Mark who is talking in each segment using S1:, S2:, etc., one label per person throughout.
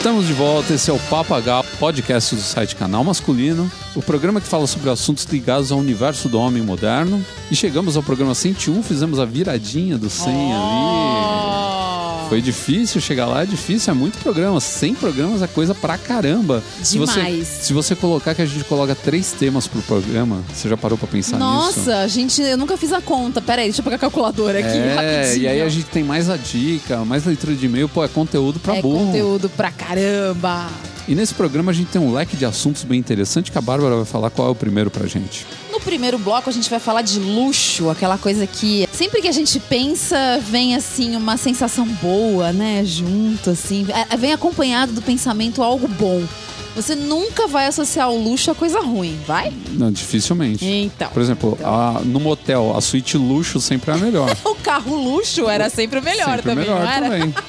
S1: Estamos de volta, esse é o Papagal, podcast do site Canal Masculino, o programa que fala sobre assuntos ligados ao universo do homem moderno. E chegamos ao programa 101, fizemos a viradinha do 100 ali. Foi difícil chegar lá, é difícil, é muito programa. 100 programas é coisa pra caramba. Se você,
S2: Demais.
S1: se você colocar que a gente coloca três temas pro programa, você já parou pra pensar nisso?
S2: Nossa, gente, eu nunca fiz a conta. Pera aí, deixa eu pegar a calculadora aqui
S1: É,
S2: rapidinho.
S1: e aí a gente tem mais a dica, mais leitura de e-mail, pô, é conteúdo pra
S2: É
S1: burro.
S2: conteúdo pra caramba.
S1: E nesse programa a gente tem um leque de assuntos bem interessante que a Bárbara vai falar qual é o primeiro pra gente.
S2: No primeiro bloco a gente vai falar de luxo, aquela coisa que sempre que a gente pensa vem assim uma sensação boa, né, junto assim, É, vem acompanhado do pensamento algo bom. Você nunca vai associar o luxo a coisa ruim, vai?
S1: Não, dificilmente.
S2: Então.
S1: Por exemplo, a- no motel, a suíte luxo sempre é a melhor.
S2: O carro luxo era sempre o melhor
S1: sempre
S2: também,
S1: melhor
S2: era?
S1: também.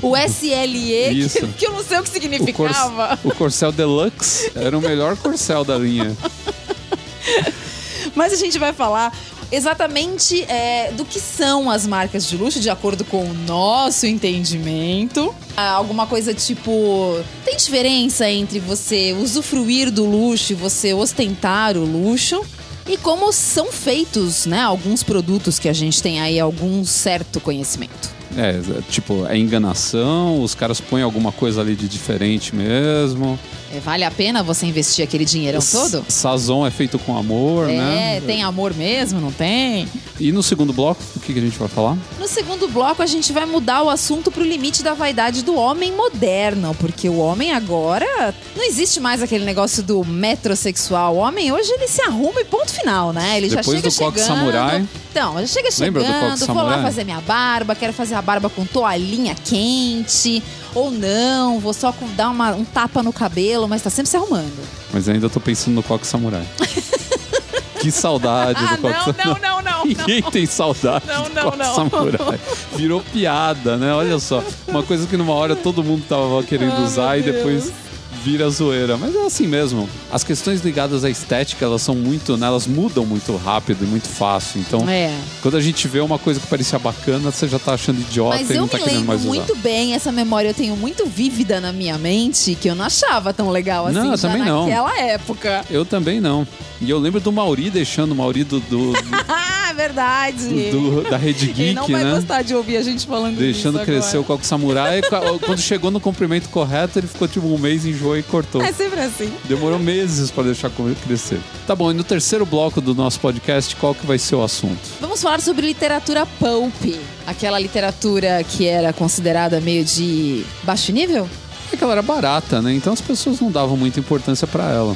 S2: O SLE, que, que eu não sei o que
S1: O, cor-
S2: significava.
S1: o Corcel Deluxe era o melhor Corcel da linha.
S2: Mas a gente vai falar exatamente é, do que são as marcas de luxo, de acordo com o nosso entendimento. Ah, alguma coisa tipo. Tem diferença entre você usufruir do luxo e você ostentar o luxo? E como são feitos, né? Alguns produtos que a gente tem aí algum certo conhecimento.
S1: É, tipo, é enganação, os caras põem alguma coisa ali de diferente mesmo.
S2: É, vale a pena você investir aquele dinheirão todo?
S1: Sazon é feito com amor, né?
S2: É, tem amor mesmo, não tem?
S1: E no segundo bloco, o que, que a gente vai falar?
S2: No segundo bloco, a gente vai mudar o assunto pro limite da vaidade do homem moderno, porque o homem agora não existe mais aquele negócio do metrosexual. O homem hoje ele se arruma e ponto final, né? Ele
S1: Depois
S2: já chega
S1: do coque
S2: chegando.
S1: samurai.
S2: Então, já chega
S1: Lembra do coque
S2: chegando, vou lá
S1: samurai?
S2: fazer minha barba, quero fazer a barba com toalhinha quente, ou não, vou só dar uma- um tapa no cabelo, mas tá sempre se arrumando.
S1: Mas ainda tô pensando no Coque Samurai. que saudade
S2: Ah,
S1: do Coque
S2: não,
S1: Samurai.
S2: não, não, não.
S1: Ninguém tem saudade
S2: Não,
S1: do Coque
S2: não.
S1: Samurai. Virou piada, né? Olha só. Uma coisa que numa hora todo mundo tava querendo
S2: Ah,
S1: usar e depois. Vira zoeira. Mas é assim mesmo. As questões ligadas à estética, elas são muito, né? Elas mudam muito rápido e muito fácil. Então,
S2: É.
S1: quando a gente vê uma coisa que parecia bacana, você já tá achando idiota
S2: Mas
S1: e
S2: eu
S1: não tá
S2: me
S1: querendo
S2: lembro
S1: mais usar.
S2: muito bem, essa memória eu tenho muito vívida na minha mente, que eu não achava tão legal assim
S1: Não, eu também não.
S2: naquela época.
S1: Eu também não. E eu lembro do Mauri deixando o Mauri do, do-
S2: Ah, verdade.
S1: do- da Rede Geek,
S2: Ele não vai
S1: né?
S2: gostar de ouvir a gente falando
S1: Deixando crescer o
S2: agora.
S1: coque samurai. e ca- Quando chegou no comprimento correto, ele ficou tipo um mês, enjoou e cortou.
S2: É sempre assim.
S1: Demorou meses para deixar crescer. Tá bom, e no terceiro bloco do nosso podcast, qual que vai ser o assunto?
S2: Vamos falar sobre literatura pulp. Aquela literatura que era considerada meio de baixo nível?
S1: É que ela era barata, né? Então as pessoas não davam muita importância para ela.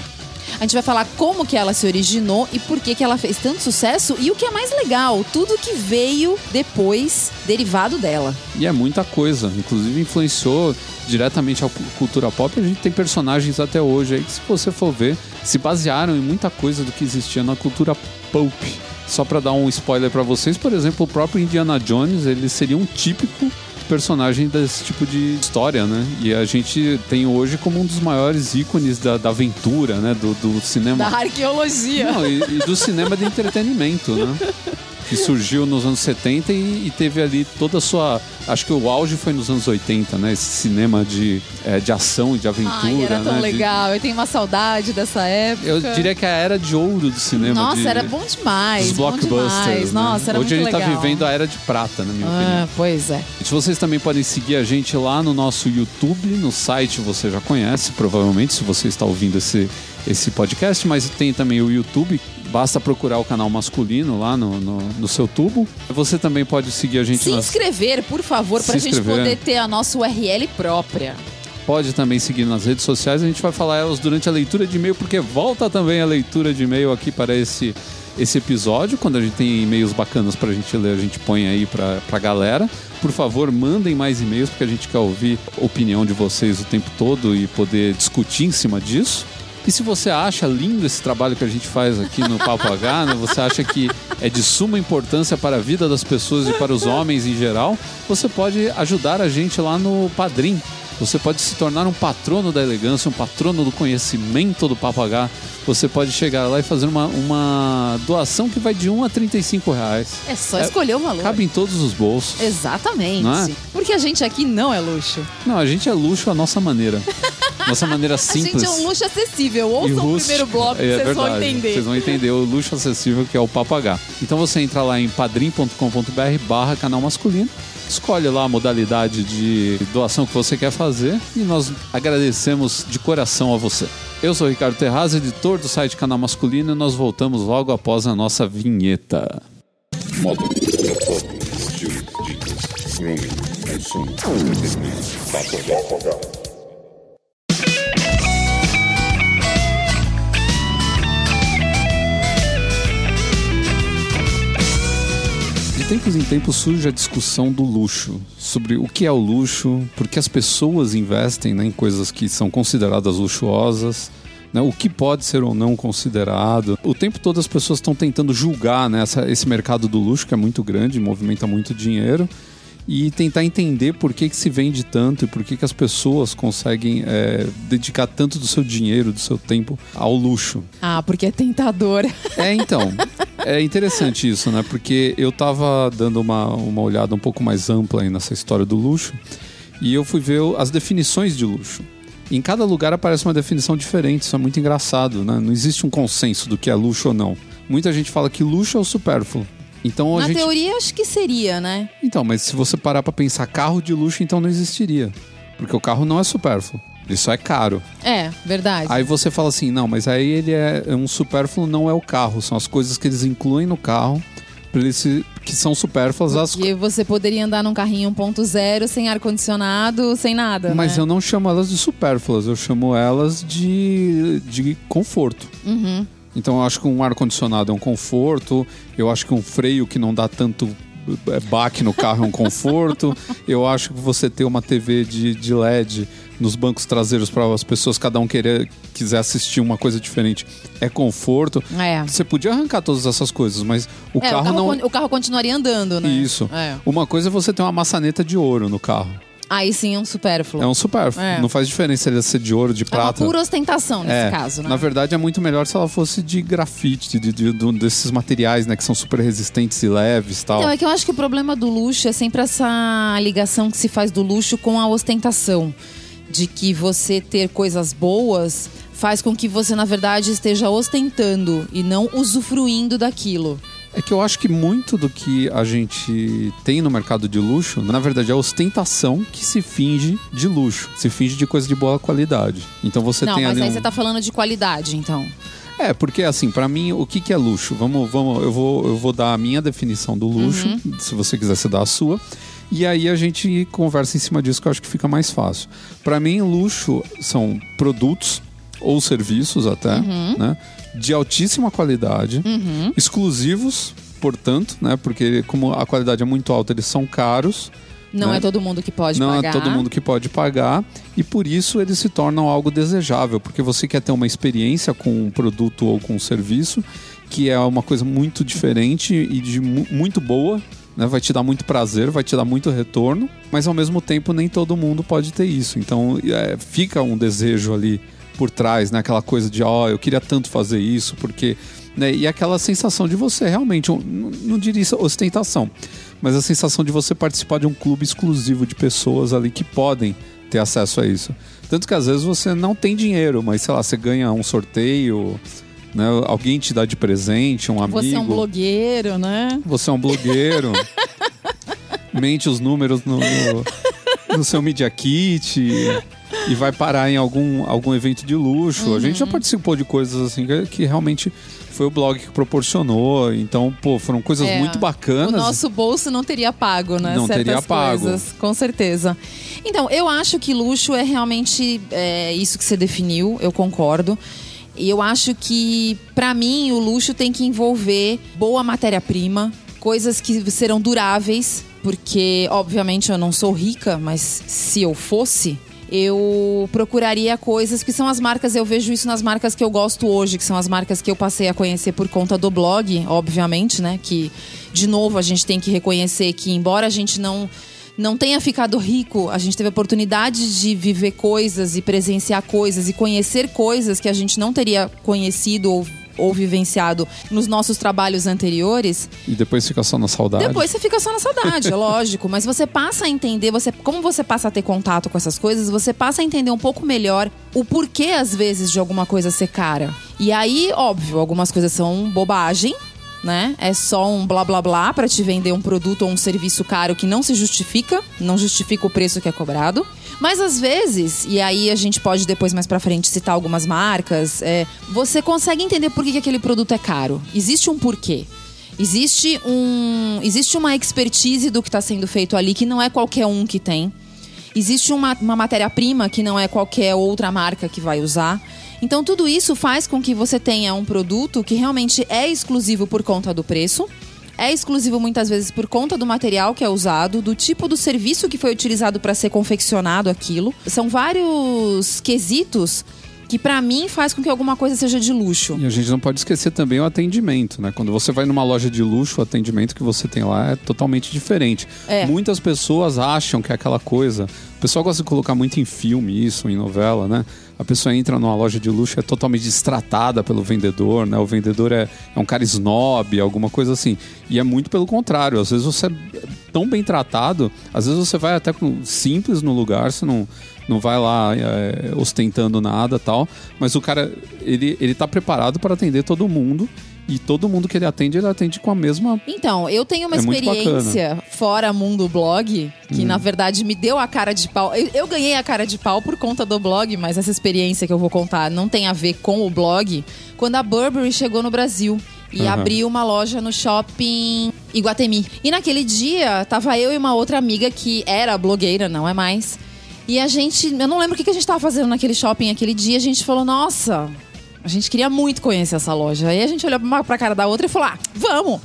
S2: A gente vai falar como que ela se originou e por que que ela fez tanto sucesso e o que é mais legal, tudo que veio depois derivado dela.
S1: E é muita coisa. Inclusive influenciou diretamente a cu- cultura pop. A gente tem personagens até hoje aí que, se você for ver, se basearam em muita coisa do que existia na cultura pulp. Só para dar um spoiler para vocês, por exemplo, o próprio Indiana Jones, ele seria um típico personagem desse tipo de história, né? E a gente tem hoje como um dos maiores ícones da, da aventura, né? Do, do cinema.
S2: Da arqueologia.
S1: Não, e, e do cinema de entretenimento, né? Que surgiu nos anos 70 e, e teve ali toda a sua. Acho que o auge foi nos anos 80, né? Esse cinema de, é, de ação e de aventura.
S2: Ai, era tão
S1: né? De-
S2: legal. Eu tenho uma saudade dessa época.
S1: eu diria que é a era de ouro do cinema.
S2: Nossa,
S1: de,
S2: era bom demais.
S1: Dos
S2: bom
S1: blockbusters.
S2: demais.
S1: né?
S2: Nossa, era
S1: Hoje a
S2: muito
S1: gente tá
S2: legal.
S1: vivendo a era de prata, na minha opinião.
S2: Ah, pois é.
S1: Se vocês também podem seguir a gente lá no nosso YouTube, no site você já conhece, provavelmente, se você está ouvindo esse, esse podcast, mas tem também o YouTube. Basta procurar o canal masculino lá no, no, no seu tubo. Você também pode seguir a gente
S2: Se
S1: nas.
S2: inscrever, por favor, pra
S1: Se
S2: gente
S1: inscrever.
S2: poder ter a nossa URL própria.
S1: Pode também seguir nas redes sociais. A gente vai falar elas durante a leitura de e-mail, porque volta também a leitura de e-mail aqui para esse, esse episódio. Quando a gente tem e-mails bacanas pra gente ler, a gente põe aí pra, pra galera. Por favor, mandem mais e-mails, porque a gente quer ouvir a opinião de vocês o tempo todo e poder discutir em cima disso. E se você acha lindo esse trabalho que a gente faz aqui no Papo H, né? Você acha que é de suma importância para a vida das pessoas e para os homens em geral, você pode ajudar a gente lá no Padrim. Você pode se tornar um patrono da elegância, um patrono do conhecimento do papagaio. Você pode chegar lá e fazer uma, uma doação que vai de 1 a 35 reais.
S2: É só escolher o valor.
S1: Cabe em todos os bolsos.
S2: Exatamente.
S1: É?
S2: Porque a gente aqui não é luxo.
S1: Não, a gente é luxo à nossa maneira. Nossa maneira simples.
S2: A gente é um luxo acessível. Ouçam o primeiro bloco que
S1: É
S2: vocês vão entender.
S1: Vocês vão entender o luxo acessível que é o papagaio. Então você entra lá em padrim.com.br barra canal masculino, escolhe lá a modalidade de doação que você quer fazer e nós agradecemos de coração a você. Eu sou o Ricardo Terraz, editor do site Canal Masculino, e nós voltamos logo após a nossa vinheta.
S3: Moda, dicas, grooming, consumo, entretenimento,
S1: tempos em tempos surge a discussão do luxo, sobre o que é o luxo, por que as pessoas investem né, em coisas que são consideradas luxuosas, né, o que pode ser ou não considerado. O tempo todo as pessoas estão tentando julgar né, essa- esse mercado do luxo, que é muito grande, movimenta muito dinheiro, e tentar entender por que, que se vende tanto e por que, que as pessoas conseguem é, dedicar tanto do seu dinheiro, do seu tempo ao luxo.
S2: Ah, porque é tentador.
S1: É, então. É interessante isso, né? Porque eu tava dando uma, uma olhada um pouco mais ampla aí nessa história do luxo e eu fui ver as definições de luxo. Em cada lugar aparece uma definição diferente, isso é muito engraçado, né? Não existe um consenso do que é luxo ou não. Muita gente fala que luxo é o supérfluo. Então
S2: Na
S1: gente.
S2: teoria, acho que seria, né?
S1: Então, mas se você parar pra pensar carro de luxo, então não existiria. Porque o carro não é supérfluo. Ele só é caro.
S2: É, verdade.
S1: Aí você fala assim, não, mas aí ele é é um supérfluo, não é o carro, são as coisas que eles incluem no carro que são supérfluas. As...
S2: Porque você poderia andar num carrinho 1.0 sem ar-condicionado, sem nada.
S1: Mas
S2: né?
S1: eu não chamo elas de supérfluas, eu chamo elas de, de conforto.
S2: Uhum.
S1: Então eu acho que um ar-condicionado é um conforto, eu acho que um freio que não dá tanto é, baque no carro é um conforto, eu acho que você ter uma TV de, de LED nos bancos traseiros para as pessoas, cada um querer, quiser assistir uma coisa diferente, é conforto.
S2: É.
S1: Você podia arrancar todas essas coisas, mas o
S2: É,
S1: carro
S2: o, carro
S1: não.
S2: o carro continuaria andando, né?
S1: Isso.
S2: É.
S1: Uma coisa é você ter uma maçaneta de ouro no carro.
S2: Aí sim é um supérfluo.
S1: É um supérfluo.
S2: É.
S1: Não faz diferença ele ser de ouro, de
S2: É uma
S1: prata.
S2: pura ostentação nesse
S1: É,
S2: caso, né?
S1: Na verdade, é muito melhor se ela fosse de grafite, de, de- de- desses materiais, né, que são super resistentes e leves tal.
S2: Então, é que eu acho que o problema do luxo é sempre essa ligação que se faz do luxo com a ostentação. De que você ter coisas boas faz com que você, na verdade, esteja ostentando e não usufruindo daquilo.
S1: É que eu acho que muito do que a gente tem no mercado de luxo, na verdade, é a ostentação que se finge de luxo, se finge de coisa de boa qualidade. Então você
S2: não,
S1: tem
S2: mas
S1: ali
S2: aí
S1: um...
S2: você tá falando de qualidade, então.
S1: É, porque assim, pra mim, o que, que é luxo? Vamos, vamos, eu vou, eu vou dar a minha definição do luxo,
S2: Uhum.
S1: se você quiser você dar a sua. E aí a gente conversa em cima disso que eu acho que fica mais fácil. Pra mim, luxo são produtos ou serviços até,
S2: Uhum.
S1: né? De altíssima qualidade, exclusivos, portanto, né? Porque como a qualidade é muito alta, eles são caros.
S2: Não
S1: Né?
S2: é todo mundo que pode
S1: não
S2: pagar.
S1: é todo mundo que pode pagar e por isso eles se tornam algo desejável, porque você quer ter uma experiência com um produto ou com um serviço que é uma coisa muito diferente e de mu- muito boa, né? Vai te dar muito prazer, vai te dar muito retorno, mas ao mesmo tempo nem todo mundo pode ter isso. Então é, fica um desejo ali por trás, né? Aquela coisa de, ó, eu queria tanto fazer isso, porque. Né? E aquela sensação de você realmente, um- não, não diria ostentação, mas a sensação de você participar de um clube exclusivo de pessoas ali que podem ter acesso a isso. Tanto que às vezes você não tem dinheiro, mas sei lá, você ganha um sorteio, né? alguém te dá de presente, um amigo.
S2: Você é um blogueiro, né?
S1: Você é um blogueiro. mente os números no, no, no seu Media Kit e vai parar em algum, algum evento de luxo. A gente já participou de coisas assim que, que realmente foi o blog que proporcionou. Então, pô, foram coisas
S2: É,
S1: muito bacanas.
S2: O nosso bolso não teria pago, né?
S1: Não
S2: Certas
S1: teria pago.
S2: Coisas, com certeza. Então, eu acho que luxo é realmente é, isso que você definiu, eu concordo. E eu acho que, pra mim, o luxo tem que envolver boa matéria-prima, coisas que serão duráveis, porque, obviamente, eu não sou rica, mas se eu fosse, eu procuraria coisas que são as marcas, eu vejo isso nas marcas que eu gosto hoje, que são as marcas que eu passei a conhecer por conta do blog, obviamente, né? Que, de novo, a gente tem que reconhecer que, embora a gente não não tenha ficado rico, a gente teve a oportunidade de viver coisas e presenciar coisas e conhecer coisas que a gente não teria conhecido ou, ou vivenciado nos nossos trabalhos anteriores,
S1: E depois fica só na saudade.
S2: depois você fica só na saudade, é lógico. Mas você passa a entender, você, como você passa a ter contato com essas coisas, você passa a entender um pouco melhor o porquê, às vezes, de alguma coisa ser cara. E aí, óbvio, algumas coisas são bobagem. Né? É só um blá blá blá para te vender um produto ou um serviço caro que não se justifica, não justifica o preço que é cobrado. Mas às vezes, e aí a gente pode depois mais pra frente citar algumas marcas, é, você consegue entender por que, que aquele produto é caro. Existe um porquê. Existe um, existe uma expertise do que está sendo feito ali que não é qualquer um que tem. Existe uma, uma matéria-prima que não é qualquer outra marca que vai usar. Então, tudo isso faz com que você tenha um produto que realmente é exclusivo por conta do preço, é exclusivo muitas vezes por conta do material que é usado, do tipo do serviço que foi utilizado para ser confeccionado aquilo. São vários quesitos que, para mim, faz com que alguma coisa seja de luxo.
S1: E a gente não pode esquecer também o atendimento, né? Quando você vai numa loja de luxo, o atendimento que você tem lá é totalmente diferente.
S2: É.
S1: Muitas pessoas acham que é aquela coisa. O pessoal gosta de colocar muito em filme isso, em novela, né? A pessoa entra numa loja de luxo é totalmente destratada pelo vendedor, né? O vendedor é, é um cara snob, alguma coisa assim. E é muito pelo contrário. Às vezes você é tão bem tratado, às vezes você vai até com simples no lugar, você não, não vai lá é, ostentando nada tal. Mas o cara, ele, ele tá preparado para atender todo mundo. E todo mundo que ele atende, ele atende com a mesma.
S2: Então, eu tenho uma
S1: É
S2: experiência fora Mundo Blog, que na verdade me deu a cara de pau. Eu, eu ganhei a cara de pau por conta do blog, mas essa experiência que eu vou contar não tem a ver com o blog. Quando a Burberry chegou no Brasil e
S1: Aham.
S2: abriu uma loja no shopping Iguatemi. E naquele dia, tava eu e uma outra amiga que era blogueira, não é mais. E a gente, eu não lembro o que que a gente tava fazendo naquele shopping aquele dia, a gente falou, nossa, a gente queria muito conhecer essa loja. Aí a gente olhou uma pra cara da outra e falou: ah, vamos!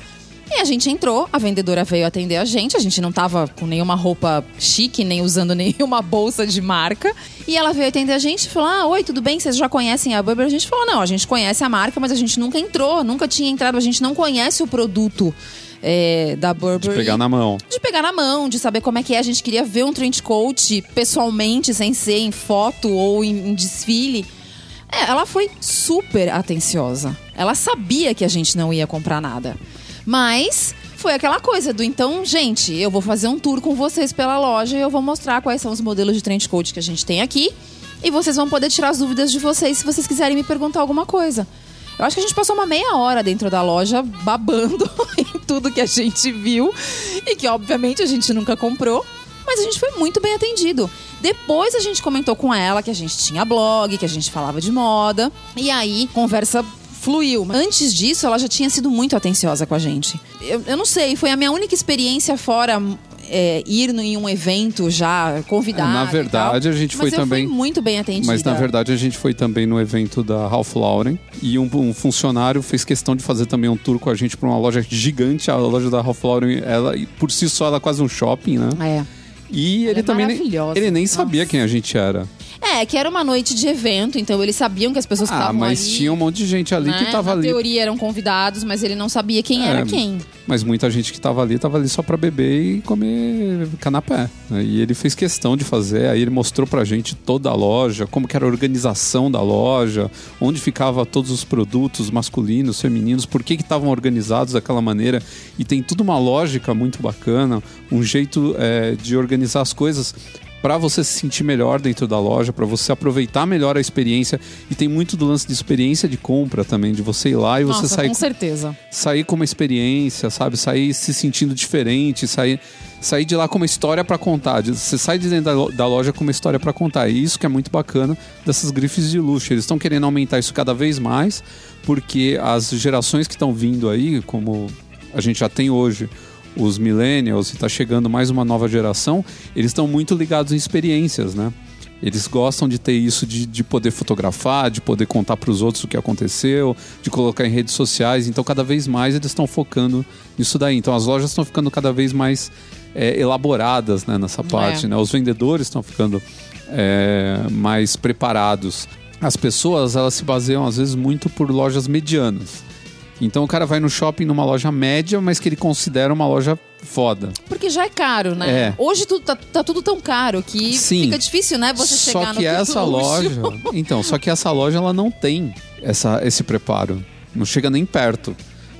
S2: E a gente entrou, a vendedora veio atender a gente, a gente não tava com nenhuma roupa chique, nem usando nenhuma bolsa de marca. E ela veio atender a gente e falou: Ah, oi, tudo bem? Vocês já conhecem a Burberry? A gente falou: Não, a gente conhece a marca, mas a gente nunca entrou, nunca tinha entrado, a gente não conhece o produto é, da Burberry.
S1: de pegar na mão.
S2: De pegar na mão, de saber como é que é. A gente queria ver um trench coat pessoalmente, sem ser em foto ou em, em desfile. É, ela foi super atenciosa. Ela sabia que a gente não ia comprar nada. Mas foi aquela coisa do então, gente, eu vou fazer um tour com vocês pela loja e eu vou mostrar quais são os modelos de trench coat que a gente tem aqui. E vocês vão poder tirar as dúvidas de vocês se vocês quiserem me perguntar alguma coisa. Eu acho que a gente passou uma meia hora dentro da loja babando em tudo que a gente viu e que obviamente a gente nunca comprou, mas a gente foi muito bem atendido. Depois a gente comentou com ela que a gente tinha blog, que a gente falava de moda e aí conversa fluiu. Antes disso, ela já tinha sido muito atenciosa com a gente. Eu, eu não sei, foi a minha única experiência fora é, ir no- em um evento já convidada.
S1: É, na verdade, a gente foi também-
S2: muito bem atendida.
S1: Mas na verdade a gente foi também no evento da Ralph Lauren e um, um funcionário fez questão de fazer também um tour com a gente para uma loja gigante. A loja da Ralph Lauren, ela por si só ela é quase um shopping, né?
S2: É.
S1: E ele
S2: é
S1: também nem, ele nem sabia
S2: Nossa.
S1: quem a gente era.
S2: É, que era uma noite de evento, então eles sabiam que as pessoas que
S1: Ah,
S2: estavam
S1: mas
S2: ali.
S1: tinha um monte de gente ali
S2: né,
S1: que tava
S2: na
S1: ali.
S2: teoria eram convidados, mas ele não sabia quem
S1: É,
S2: era quem.
S1: Mas muita gente que tava ali tava ali só para beber e comer canapé. né? E ele fez questão de fazer, aí ele mostrou pra gente toda a loja, como que era a organização da loja, onde ficava todos os produtos masculinos, femininos, por que que estavam organizados daquela maneira. E tem tudo uma lógica muito bacana, um jeito é, de organizar as coisas para você se sentir melhor dentro da loja, para você aproveitar melhor a experiência. E tem muito do lance de experiência de compra também, de você ir lá e você
S2: Nossa,
S1: sair
S2: com certeza.
S1: sair com uma experiência, sabe? Sair se sentindo diferente, sair, sair de lá com uma história pra contar. Você sai de dentro da lo- da loja com uma história pra contar. E isso que é muito bacana dessas grifes de luxo. Eles estão querendo aumentar isso cada vez mais, porque as gerações que estão vindo aí, como a gente já tem hoje, os millennials e tá chegando mais uma nova geração, eles estão muito ligados em experiências, né? Eles gostam de ter isso de, de poder fotografar, de poder contar para os outros o que aconteceu, de colocar em redes sociais. Então, cada vez mais eles estão focando nisso daí. Então, as lojas estão ficando cada vez mais é, elaboradas né, nessa parte.
S2: É.
S1: Né? Os vendedores estão ficando é, mais preparados. As pessoas elas se baseiam às vezes muito por lojas medianas. Então o cara vai no shopping numa loja média, mas que ele considera uma loja foda.
S2: Porque já é caro, né?
S1: É.
S2: Hoje tudo, tá, tá tudo tão caro que
S1: Sim.
S2: fica difícil, né? Você
S1: só
S2: chegar
S1: que
S2: no
S1: essa
S2: luxo.
S1: loja, então, só que essa loja ela não tem essa, esse preparo. Não chega nem perto.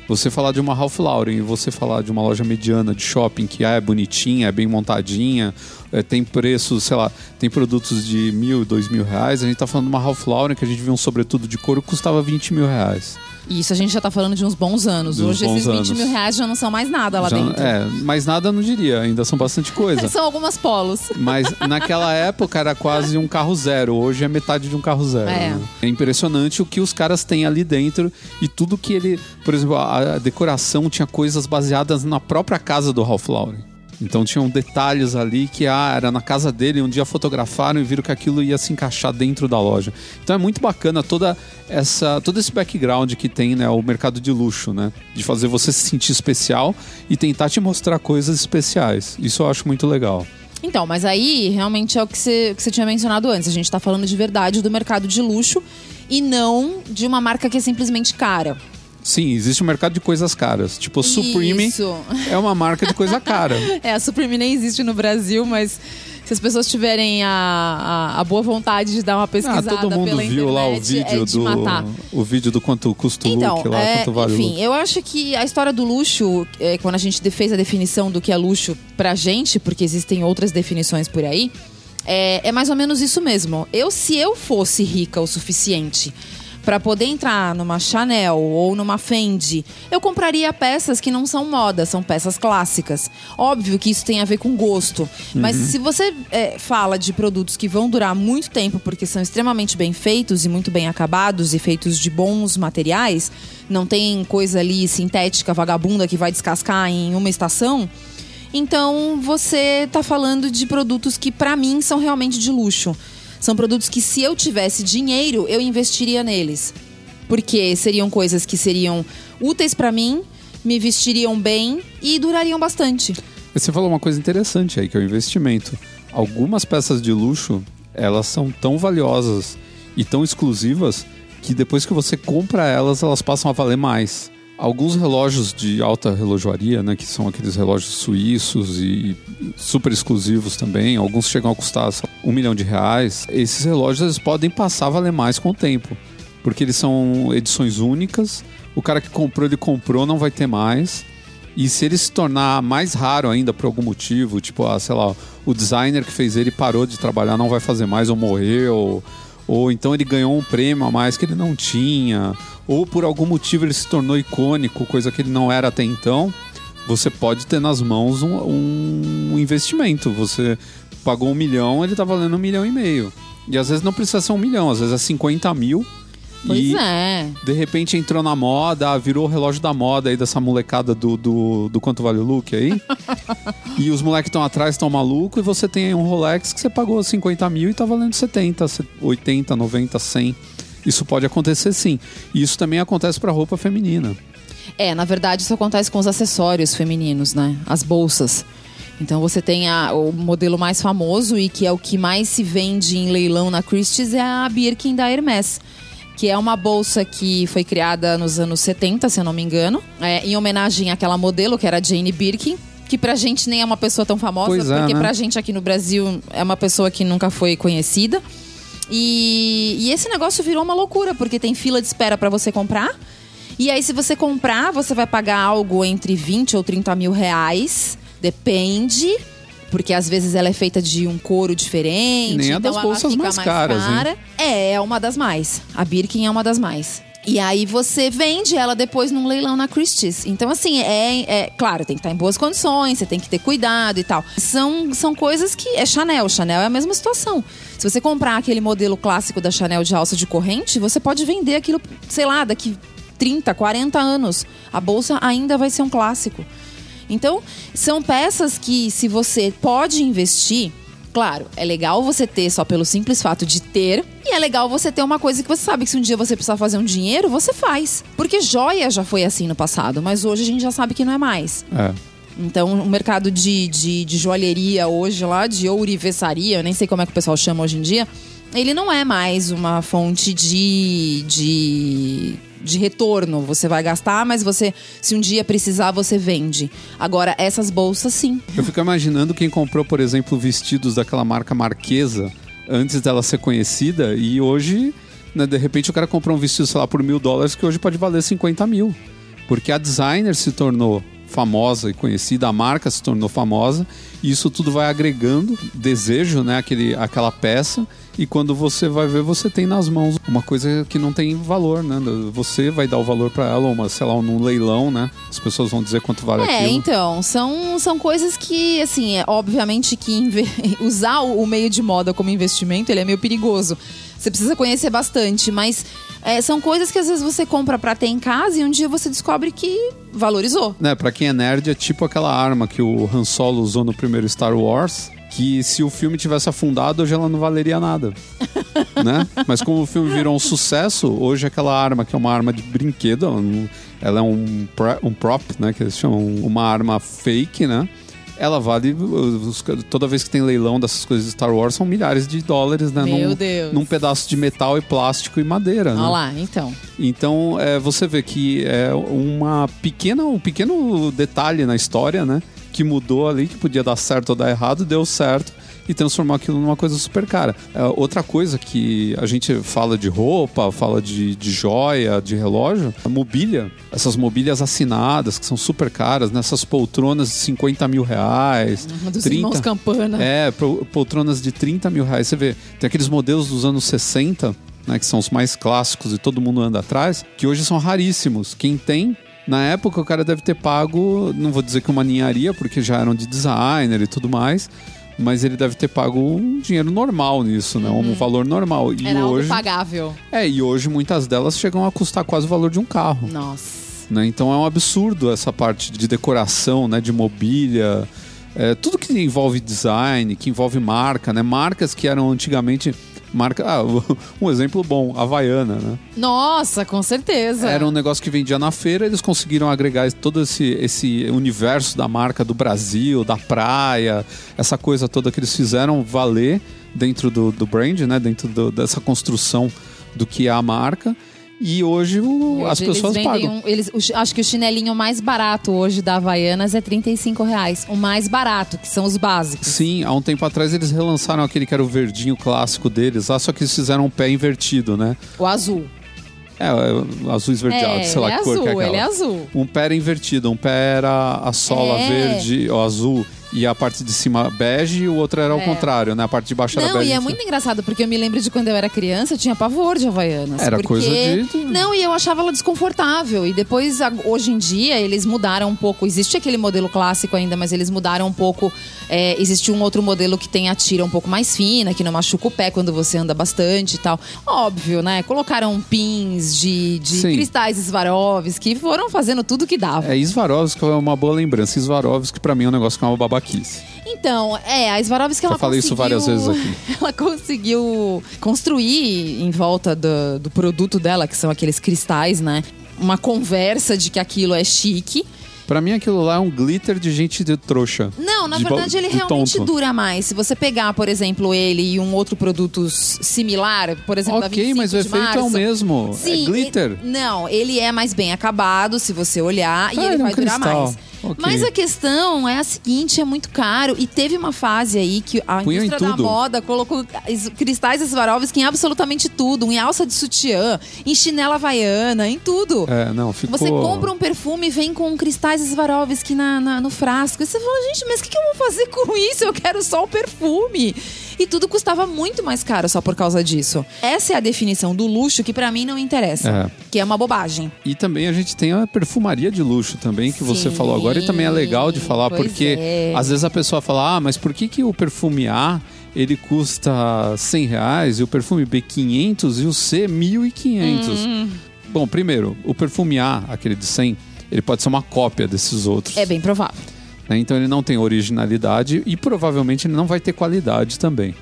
S1: Você falar de uma Ralph Lauren e você falar de uma loja mediana de shopping que é bonitinha, é bem montadinha, é, tem preços, sei lá, tem produtos de mil, dois mil reais. A gente tá falando de uma Ralph Lauren que a gente viu um sobretudo de couro que custava 20 mil reais.
S2: Isso a gente já tá falando de uns bons anos.
S1: De
S2: Hoje esses
S1: bons
S2: 20 mil
S1: anos.
S2: reais já não são mais nada lá
S1: Já-
S2: dentro.
S1: É, mas nada não diria, ainda são bastante coisa.
S2: São algumas polos.
S1: Mas naquela época era quase um carro zero. Hoje é metade de um carro zero.
S2: É.
S1: né? É impressionante o que os caras têm ali dentro e tudo que ele. Por exemplo, a, a decoração tinha coisas baseadas na própria casa do Ralph Lauren. Então tinham detalhes ali que ah, era na casa dele, um dia fotografaram e viram que aquilo ia se encaixar dentro da loja. Então é muito bacana toda essa, todo esse background que tem né, o mercado de luxo, né? De fazer você se sentir especial e tentar te mostrar coisas especiais. Isso eu acho muito legal.
S2: Então, mas aí realmente é o que você, que você tinha mencionado antes. A gente tá falando de verdade do mercado de luxo e não de uma marca que é simplesmente cara.
S1: Sim, existe um mercado de coisas caras. Tipo, Supreme
S2: Isso.
S1: é uma marca de coisa cara.
S2: É, a Supreme nem existe no Brasil, mas se as pessoas tiverem a, a, a boa vontade de dar uma
S1: Ah,
S2: pesquisada
S1: todo mundo
S2: pela
S1: viu lá o
S2: internet,
S1: vídeo
S2: é
S1: do
S2: matar.
S1: o vídeo do quanto custa o
S2: Então,
S1: look lá,
S2: é,
S1: quanto vale
S2: enfim, eu acho que a história do luxo, é, quando a gente fez a definição do que é luxo pra gente, porque existem outras definições por aí, é, é mais ou menos isso mesmo. Eu, se eu fosse rica o suficiente pra poder entrar numa Chanel ou numa Fendi, eu compraria peças que não são moda, são peças clássicas. Óbvio que isso tem a ver com gosto, mas se você é, fala de produtos que vão durar muito tempo porque são extremamente bem feitos e muito bem acabados e feitos de bons materiais, não tem coisa ali sintética, vagabunda que vai descascar em uma estação. Então você tá falando de produtos que pra mim são realmente de luxo. São produtos que se eu tivesse dinheiro, eu investiria neles. Porque seriam coisas que seriam úteis pra mim, me vestiriam bem e durariam bastante.
S1: Você falou uma coisa interessante aí, que é o investimento. Algumas peças de luxo, elas são tão valiosas e tão exclusivas que depois que você compra elas, elas passam a valer mais. Alguns relógios de alta relojoaria, né, que são aqueles relógios suíços e super exclusivos também, alguns chegam a custar um milhão de reais. Esses relógios eles podem passar a valer mais com o tempo, porque eles são edições únicas. O cara que comprou, ele comprou, não vai ter mais. E se ele se tornar mais raro ainda por algum motivo, tipo, ah, sei lá, o designer que fez ele parou de trabalhar, não vai fazer mais ou morreu, ou então ele ganhou um prêmio a mais que ele não tinha, ou por algum motivo ele se tornou icônico, coisa que ele não era até então, você pode ter nas mãos um, um investimento. Você pagou um milhão, ele tá valendo um milhão e meio. E às vezes não precisa ser um milhão, às vezes é 50 mil.
S2: Pois
S1: e
S2: é.
S1: de repente entrou na moda, virou o relógio da moda aí dessa molecada do, do, do quanto vale o look aí. e os moleques estão atrás, estão malucos, e você tem aí um Rolex que você pagou 50 mil e tá valendo 70, 80, 90, 100. Isso pode acontecer sim. E isso também acontece pra roupa feminina.
S2: É, na verdade, isso acontece com os acessórios femininos, né? As bolsas. Então você tem a- o modelo mais famoso e que é o que mais se vende em leilão na Christie's é a Birkin da Hermès. Que é uma bolsa que foi criada nos anos 70, se eu não me engano, é, em homenagem àquela modelo que era a Jane Birkin, que pra gente nem é uma pessoa tão famosa,
S1: Pois é,
S2: porque
S1: né?
S2: pra gente aqui no Brasil é uma pessoa que nunca foi conhecida. E, e esse negócio virou uma loucura, porque tem fila de espera pra você comprar. E aí, se você comprar, você vai pagar algo entre 20 ou 30 mil reais. Depende. Porque às vezes ela é feita de um couro diferente.
S1: Nem é
S2: então
S1: das bolsas
S2: fica
S1: mais caras,
S2: cara. É, é uma das mais. A Birkin é uma das mais. E aí você vende ela depois num leilão na Christie's. Então, assim, é, é claro, tem que estar em boas condições, você tem que ter cuidado e tal. São, são coisas que. É Chanel. Chanel é a mesma situação. Se você comprar aquele modelo clássico da Chanel de alça de corrente, você pode vender aquilo, sei lá, daqui 30, 40 anos. A bolsa ainda vai ser um clássico. Então, são peças que, se você pode investir, claro, é legal você ter só pelo simples fato de ter, e é legal você ter uma coisa que você sabe que se um dia você precisar fazer um dinheiro, você faz. Porque joia já foi assim no passado, mas hoje a gente já sabe que não é mais.
S1: É.
S2: Então, o mercado de, de, de joalheria hoje lá, de ourivesaria, eu nem sei como é que o pessoal chama hoje em dia, ele não é mais uma fonte de, de de retorno. Você vai gastar, mas você, se um dia precisar, você vende. Agora, essas bolsas, sim.
S1: Eu fico imaginando quem comprou, por exemplo, vestidos daquela marca Marquesa antes dela ser conhecida e hoje, né, de repente, o cara comprou um vestido, sei lá, por mil dólares que hoje pode valer 50 mil. Porque a designer se tornou famosa e conhecida, a marca se tornou famosa, e isso tudo vai agregando desejo, né, aquele, aquela peça, e quando você vai ver, você tem nas mãos uma coisa que não tem valor, né? Você vai dar o valor para ela, uma, sei lá, num leilão, né? As pessoas vão dizer quanto vale
S2: É,
S1: aquilo.
S2: então, são, são coisas que, assim, é, obviamente que usar o meio de moda como investimento, ele é meio perigoso. Você precisa conhecer bastante, mas é, são coisas que às vezes você compra pra ter em casa e um dia você descobre que valorizou.
S1: Né, pra quem é nerd, é tipo aquela arma que o Han Solo usou no primeiro Star Wars, que se o filme tivesse afundado, hoje ela não valeria nada. né? Mas como o filme virou um sucesso, hoje aquela arma, que é uma arma de brinquedo, ela, não- ela é um, um prop, né? Que eles chamam uma arma fake, né? Ela vale. Toda vez que tem leilão dessas coisas de Star Wars, são milhares de dólares, né?
S2: Meu
S1: num,
S2: Deus.
S1: num pedaço de metal e plástico e madeira. né?
S2: Olha lá, então.
S1: Então, é, você vê que é uma pequena, um pequeno detalhe na história, né? Que mudou ali, que podia dar certo ou dar errado, deu certo e transformou aquilo numa coisa super cara. É, outra coisa que a gente fala de roupa, fala de, de joia, de relógio, mobília. Essas mobílias assinadas, que são super caras, nessas poltronas de 50 mil reais.
S2: Dos irmãos Campana.
S1: É, poltronas de 30 mil reais. Você vê, tem aqueles modelos dos anos 60, né, que são os mais clássicos e todo mundo anda atrás, que hoje são raríssimos. Quem tem, na época o cara deve ter pago, não vou dizer que uma ninharia, porque já eram de designer e tudo mais, mas ele deve ter pago um dinheiro normal nisso, né? Um valor normal. E
S2: Era algo
S1: hoje,
S2: pagável.
S1: é, e hoje muitas delas chegam a custar quase o valor de um carro
S2: Nossa.
S1: né? Então é um absurdo essa parte de decoração, né? De mobília, é, tudo que envolve design, que envolve marca, né? Marcas que eram antigamente marca, ah, um exemplo bom, Havaiana, né?
S2: Nossa, com certeza.
S1: Era um negócio que vendia na feira, eles conseguiram agregar todo esse, esse universo da marca do Brasil, da praia, essa coisa toda que eles fizeram valer dentro do, do brand, né? Dentro do- dessa construção do que é a marca. E hoje, o- as
S2: Hoje
S1: pessoas pagam.
S2: um- eles- o acho que o chinelinho mais barato hoje da Havaianas é 35 reais. O mais barato, que são os básicos.
S1: Sim, há um tempo atrás eles relançaram aquele que era o verdinho clássico deles, lá, só que eles fizeram um pé invertido, né?
S2: O azul.
S1: É, é, azul esverdeado,
S2: é,
S1: sei lá
S2: é
S1: que cor
S2: azul,
S1: que é aquela.
S2: ele é azul.
S1: Um pé era invertido, um pé era a sola
S2: É.
S1: verde ou azul e a parte de cima bege e o outro era ao
S2: É.
S1: contrário, né? A parte de baixo era
S2: Não,
S1: bege.
S2: e é muito engraçado, porque eu me lembro de quando eu era criança, eu tinha pavor de Havaianas.
S1: Era
S2: porque...
S1: coisa de-
S2: Não, e eu achava ela desconfortável. E depois, hoje em dia, eles mudaram um pouco. Existe aquele modelo clássico ainda, mas eles mudaram um pouco. É, existe um outro modelo que tem a tira um pouco mais fina, que não machuca o pé quando você anda bastante e tal. Óbvio, né? Colocaram pins de, de cristais Swarovski, foram fazendo tudo que dava.
S1: É, Swarovski é uma boa lembrança. Swarovski pra mim é um negócio que é uma
S2: Então, é, a Swarovski ela
S1: falei isso várias vezes aqui.
S2: Ela conseguiu construir em volta do, do produto dela, que são aqueles cristais, né? Uma conversa de que aquilo é chique.
S1: Pra mim aquilo lá é um glitter de gente de trouxa.
S2: Não, na
S1: De
S2: verdade ele realmente
S1: tonto.
S2: dura mais. Se você pegar, por exemplo, ele e um outro produto similar, por exemplo,
S1: Ok,
S2: 25
S1: mas o efeito é o mesmo.
S2: Sim,
S1: é glitter.
S2: ele- não, ele é mais bem acabado, se você olhar, e
S1: Ah,
S2: ele
S1: ele é um
S2: vai durar
S1: cristal.
S2: Mas a questão é a seguinte, é muito caro. E teve uma fase aí que a
S1: Punham
S2: indústria da moda colocou cristais Swarovski em absolutamente tudo. Em alça de sutiã, em chinela havaiana, em tudo.
S1: É, não, ficou...
S2: Você compra um perfume e vem com cristais Swarovski na, na- no frasco. E você fala, gente, mas o que, que eu vou fazer com isso? Eu quero só o perfume. E tudo custava muito mais caro só por causa disso. Essa é a definição do luxo que pra mim não interessa.
S1: É.
S2: Que é uma bobagem.
S1: E também a gente tem a perfumaria de luxo também, que você
S2: Sim,
S1: falou agora, e também é legal de falar, porque
S2: é.
S1: às vezes a pessoa fala, ah, mas por que, que o perfume A ele custa 100 reais e o perfume B 500 e o C 1.500?
S2: Hum.
S1: Bom, primeiro, o perfume A, aquele de 100, ele pode ser uma cópia desses outros.
S2: É bem provável.
S1: Né? Então ele não tem originalidade e provavelmente ele não vai ter qualidade também.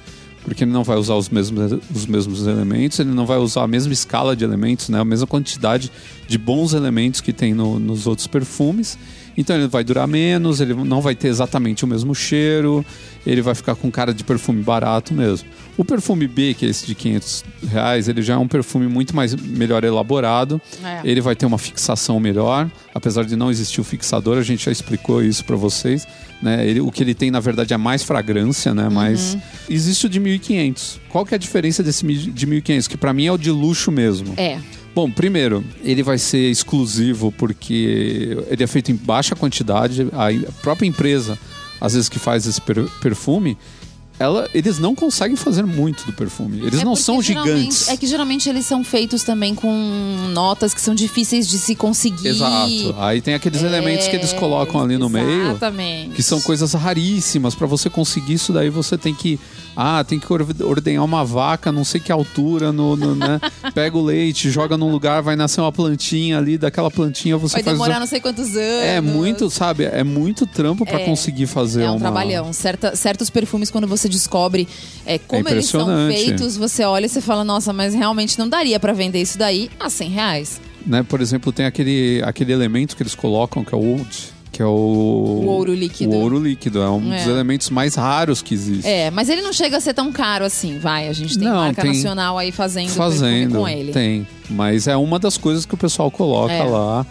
S1: Porque ele não vai usar os mesmos, os mesmos elementos, ele não vai usar a mesma escala de elementos, né? a mesma quantidade de bons elementos que tem no- nos outros perfumes. Então ele vai durar menos, ele não vai ter exatamente o mesmo cheiro, ele vai ficar com cara de perfume barato mesmo. O perfume B, que é esse de 500 reais, ele já é um perfume muito mais melhor elaborado.
S2: É.
S1: Ele vai ter uma fixação melhor, apesar de não existir o fixador, a gente já explicou isso para vocês. Né? Ele, o que ele tem, na verdade, é mais fragrância, né? Mas existe o de 1500. Qual que é a diferença desse de 1500? Que para mim é o de luxo mesmo.
S2: É.
S1: Bom, primeiro, ele vai ser exclusivo porque ele é feito em baixa quantidade. A própria empresa, às vezes que faz esse per- perfume, ela, eles não conseguem fazer muito do perfume. Eles
S2: É
S1: não são gigantes.
S2: É que geralmente eles são feitos também com notas que são difíceis de se conseguir.
S1: Exato. Aí tem aqueles elementos que eles colocam ali no meio.
S2: Exatamente.
S1: Que são coisas raríssimas. Pra você conseguir isso daí, você tem que. Ah, tem que or- ordenhar uma vaca, não sei que altura, no, no, né? Pega o leite, joga num lugar, vai nascer uma plantinha ali, daquela plantinha você
S2: Vai
S1: faz.
S2: demorar não sei quantos anos.
S1: É muito, sabe? É muito trampo pra
S2: É.
S1: conseguir fazer
S2: É um
S1: uma.
S2: trabalhão. Certa- certos perfumes, quando você descobre é, como eles são feitos, você olha e você fala, nossa, mas realmente não daria pra vender isso daí a 100 reais.
S1: Né? Por exemplo, tem aquele, aquele elemento que eles colocam, que é o old, que é o.
S2: O ouro líquido.
S1: O ouro líquido. É um
S2: É.
S1: dos elementos mais raros que existe.
S2: É, mas ele não chega a ser tão caro assim, vai. A gente tem
S1: Não,
S2: marca
S1: tem-
S2: nacional aí fazendo,
S1: Fazendo.
S2: com ele.
S1: Tem. Mas é uma das coisas que o pessoal coloca
S2: É.
S1: lá.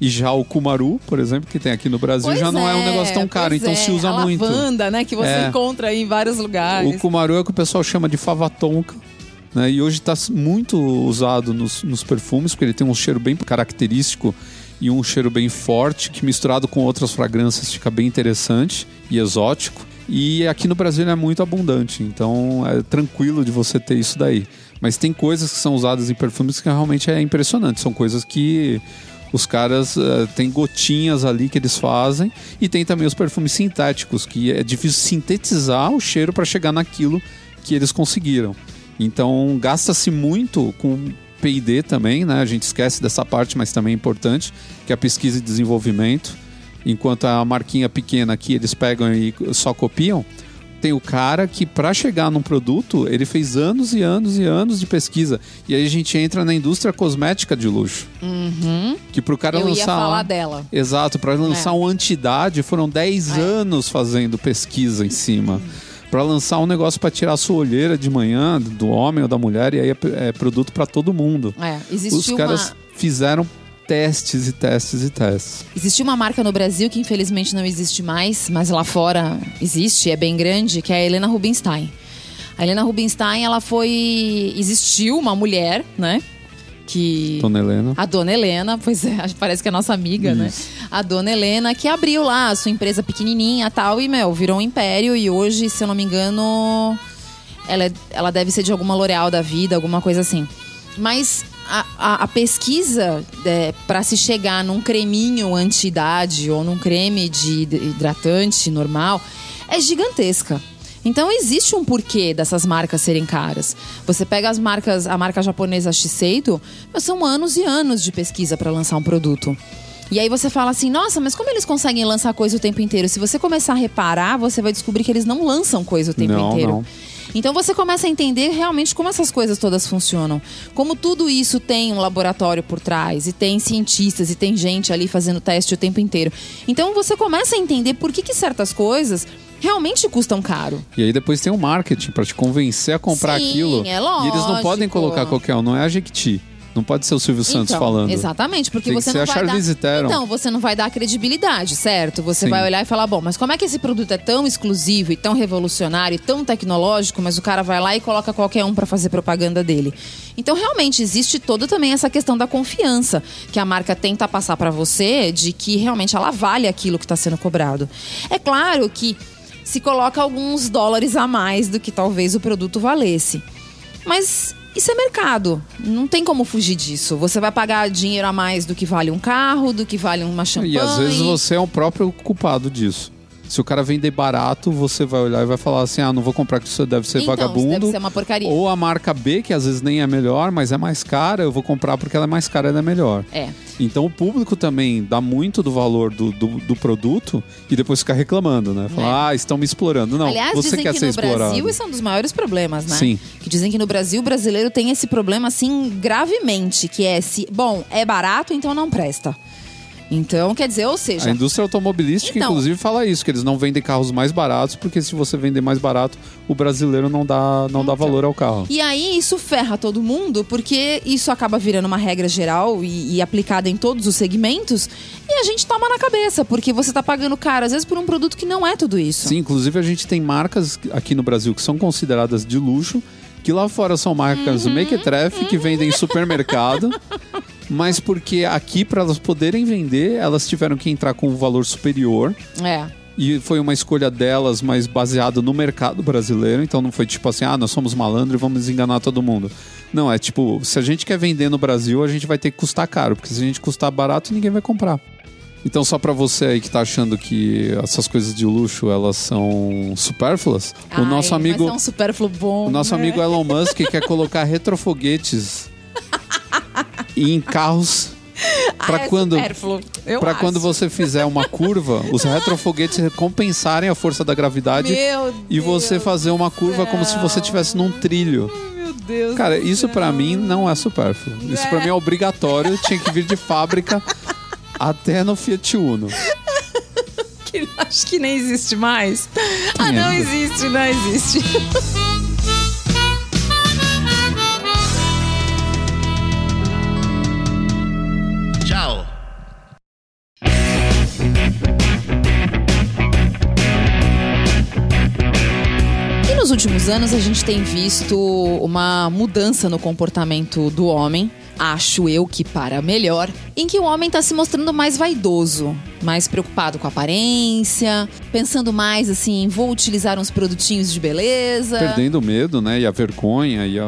S1: E já o Kumaru, por exemplo, que tem aqui no Brasil,
S2: Pois
S1: já não é um negócio tão caro, então
S2: é.
S1: se usa
S2: a
S1: muito.
S2: lavanda, né, que você
S1: É.
S2: encontra aí em vários lugares.
S1: O Kumaru é o que o pessoal chama de fava tonka. Né? E hoje está muito usado nos, nos perfumes, porque ele tem um cheiro bem característico e um cheiro bem forte, que misturado com outras fragrâncias fica bem interessante e exótico. E aqui no Brasil ele é muito abundante, então é tranquilo de você ter isso daí. Mas tem coisas que são usadas em perfumes que realmente é impressionante. São coisas que os caras eh, tem gotinhas ali que eles fazem e tem também os perfumes sintéticos que é difícil sintetizar o cheiro para chegar naquilo que eles conseguiram. Então gasta-se muito com P&D também, né? A gente esquece dessa parte, mas também é importante, que é a pesquisa e desenvolvimento. Enquanto a marquinha pequena aqui eles pegam e só copiam, tem o cara que para chegar num produto, ele fez anos e anos e anos de pesquisa. E aí a gente entra na indústria cosmética de luxo. Que pro cara
S2: Uhum. Eu
S1: lançar
S2: ia falar
S1: lá-
S2: dela.
S1: Exato, para lançar
S2: É.
S1: um antidade foram 10
S2: É.
S1: anos fazendo pesquisa em cima. Pra lançar um negócio pra tirar a sua olheira de manhã, do homem ou da mulher, e aí é, é produto pra todo mundo.
S2: É,
S1: Os
S2: existiu
S1: caras
S2: uma...
S1: fizeram testes e testes e testes.
S2: Existiu uma marca no Brasil que infelizmente não existe mais, mas lá fora existe, é bem grande, que é a Helena Rubinstein. A Helena Rubinstein, ela foi. Existiu uma mulher, né? Que.
S1: Dona Helena.
S2: A dona Helena, pois é, parece que é nossa amiga, né?
S1: Isso.
S2: A dona Helena que abriu lá a sua empresa pequenininha e tal, e, meu, virou um império. E hoje, se eu não me engano, ela, é- ela deve ser de alguma L'Oréal da vida, alguma coisa assim. Mas a, a- a pesquisa para se chegar num creminho anti-idade ou num creme de hid- hidratante normal é gigantesca. Então existe um porquê dessas marcas serem caras. Você pega as marcas, a marca japonesa Shiseido, mas são anos e anos de pesquisa para lançar um produto. E aí você fala assim, nossa, mas como eles conseguem lançar coisa o tempo inteiro? Se você começar a reparar, você vai descobrir que eles não lançam coisa o tempo
S1: Não,
S2: inteiro.
S1: não.
S2: Então você começa a entender realmente como essas coisas todas funcionam. Como tudo isso tem um laboratório por trás, e tem cientistas, e tem gente ali fazendo teste o tempo inteiro. Então você começa a entender por que, que certas coisas realmente custam caro.
S1: E aí depois tem o marketing pra te convencer a comprar
S2: Sim,
S1: aquilo.
S2: é
S1: E eles não podem
S2: lógico.
S1: colocar qualquer um, não é a Jequiti. Não pode ser o Silvio Santos
S2: então,
S1: falando.
S2: Exatamente, porque
S1: Tem que
S2: você
S1: ser
S2: não
S1: a
S2: vai
S1: Charlize
S2: dar.
S1: Theron.
S2: Então, você não vai dar credibilidade, certo? Você
S1: Sim.
S2: vai olhar e falar, bom, mas como é que esse produto é tão exclusivo e tão revolucionário e tão tecnológico, mas o cara vai lá e coloca qualquer um para fazer propaganda dele. Então, realmente existe toda também essa questão da confiança que a marca tenta passar para você de que realmente ela vale aquilo que está sendo cobrado. É claro que se coloca alguns dólares a mais do que talvez o produto valesse. Mas isso é mercado. Não tem como fugir disso. Você vai pagar dinheiro a mais do que vale um carro, do que vale uma champanhe.
S1: E às vezes você é o próprio culpado disso. Se o cara vender barato, você vai olhar e vai falar assim: ah, não vou comprar que isso deve ser
S2: Então,
S1: vagabundo.
S2: deve ser uma porcaria.
S1: Ou a marca B, que às vezes nem é melhor, mas é mais cara, eu vou comprar porque ela é mais cara, ela é melhor.
S2: É.
S1: Então o público também dá muito do valor do, do, do produto e depois fica reclamando, né? Fala, ah, estão me explorando. Não,
S2: Aliás,
S1: você
S2: dizem
S1: quer
S2: que
S1: ser
S2: no
S1: explorado.
S2: Brasil esse é um dos maiores problemas, né?
S1: Sim.
S2: Que dizem que no Brasil o brasileiro tem esse problema assim gravemente, que é se, bom, é barato, então não presta. Então, quer dizer, ou
S1: A
S2: seja,
S1: indústria automobilística,
S2: Então-
S1: inclusive, fala isso, que eles não vendem carros mais baratos, porque se você vender mais barato, o brasileiro não dá, não dá valor ao carro.
S2: E aí isso ferra todo mundo, porque isso acaba virando uma regra geral e, e aplicada em todos os segmentos, e a gente toma na cabeça, porque você tá pagando caro, às vezes, por um produto que não é tudo isso.
S1: Sim, inclusive a gente tem marcas aqui no Brasil que são consideradas de luxo, que lá fora são marcas
S2: Uhum.
S1: mequetrefe, que vendem em supermercado, mas porque aqui, para elas poderem vender, elas tiveram que entrar com um valor superior.
S2: É.
S1: E foi uma escolha delas, mas baseada no mercado brasileiro. Então não foi tipo assim, ah, nós somos malandro e vamos enganar todo mundo. Não, é tipo, se a gente quer vender no Brasil, a gente vai ter que custar caro, porque se a gente custar barato, ninguém vai comprar. Então só pra você aí que tá achando que essas coisas de luxo, elas são supérfluas, o
S2: Ai,
S1: nosso amigo,
S2: Mas é um supérfluo bom.
S1: o nosso
S2: né?
S1: amigo Elon Musk quer colocar retrofoguetes em carros pra
S2: Ah, é
S1: quando
S2: acho.
S1: quando você fizer uma curva, os retrofoguetes compensarem a força da gravidade
S2: Meu
S1: e você
S2: Deus
S1: fazer uma curva como se você estivesse num trilho.
S2: Meu Deus.
S1: Cara, isso
S2: céu.
S1: pra mim não é supérfluo. Isso pra mim é obrigatório, tinha que vir de fábrica até no Fiat Uno.
S2: Que acho que nem existe mais. Ah, não
S1: ainda.
S2: existe, não existe. Últimos anos a gente tem visto uma mudança no comportamento do homem, acho eu que para melhor, em que o homem está se mostrando mais vaidoso, mais preocupado com a aparência, pensando mais assim, vou utilizar uns produtinhos de beleza.
S1: Perdendo o medo, né? E a vergonha e a-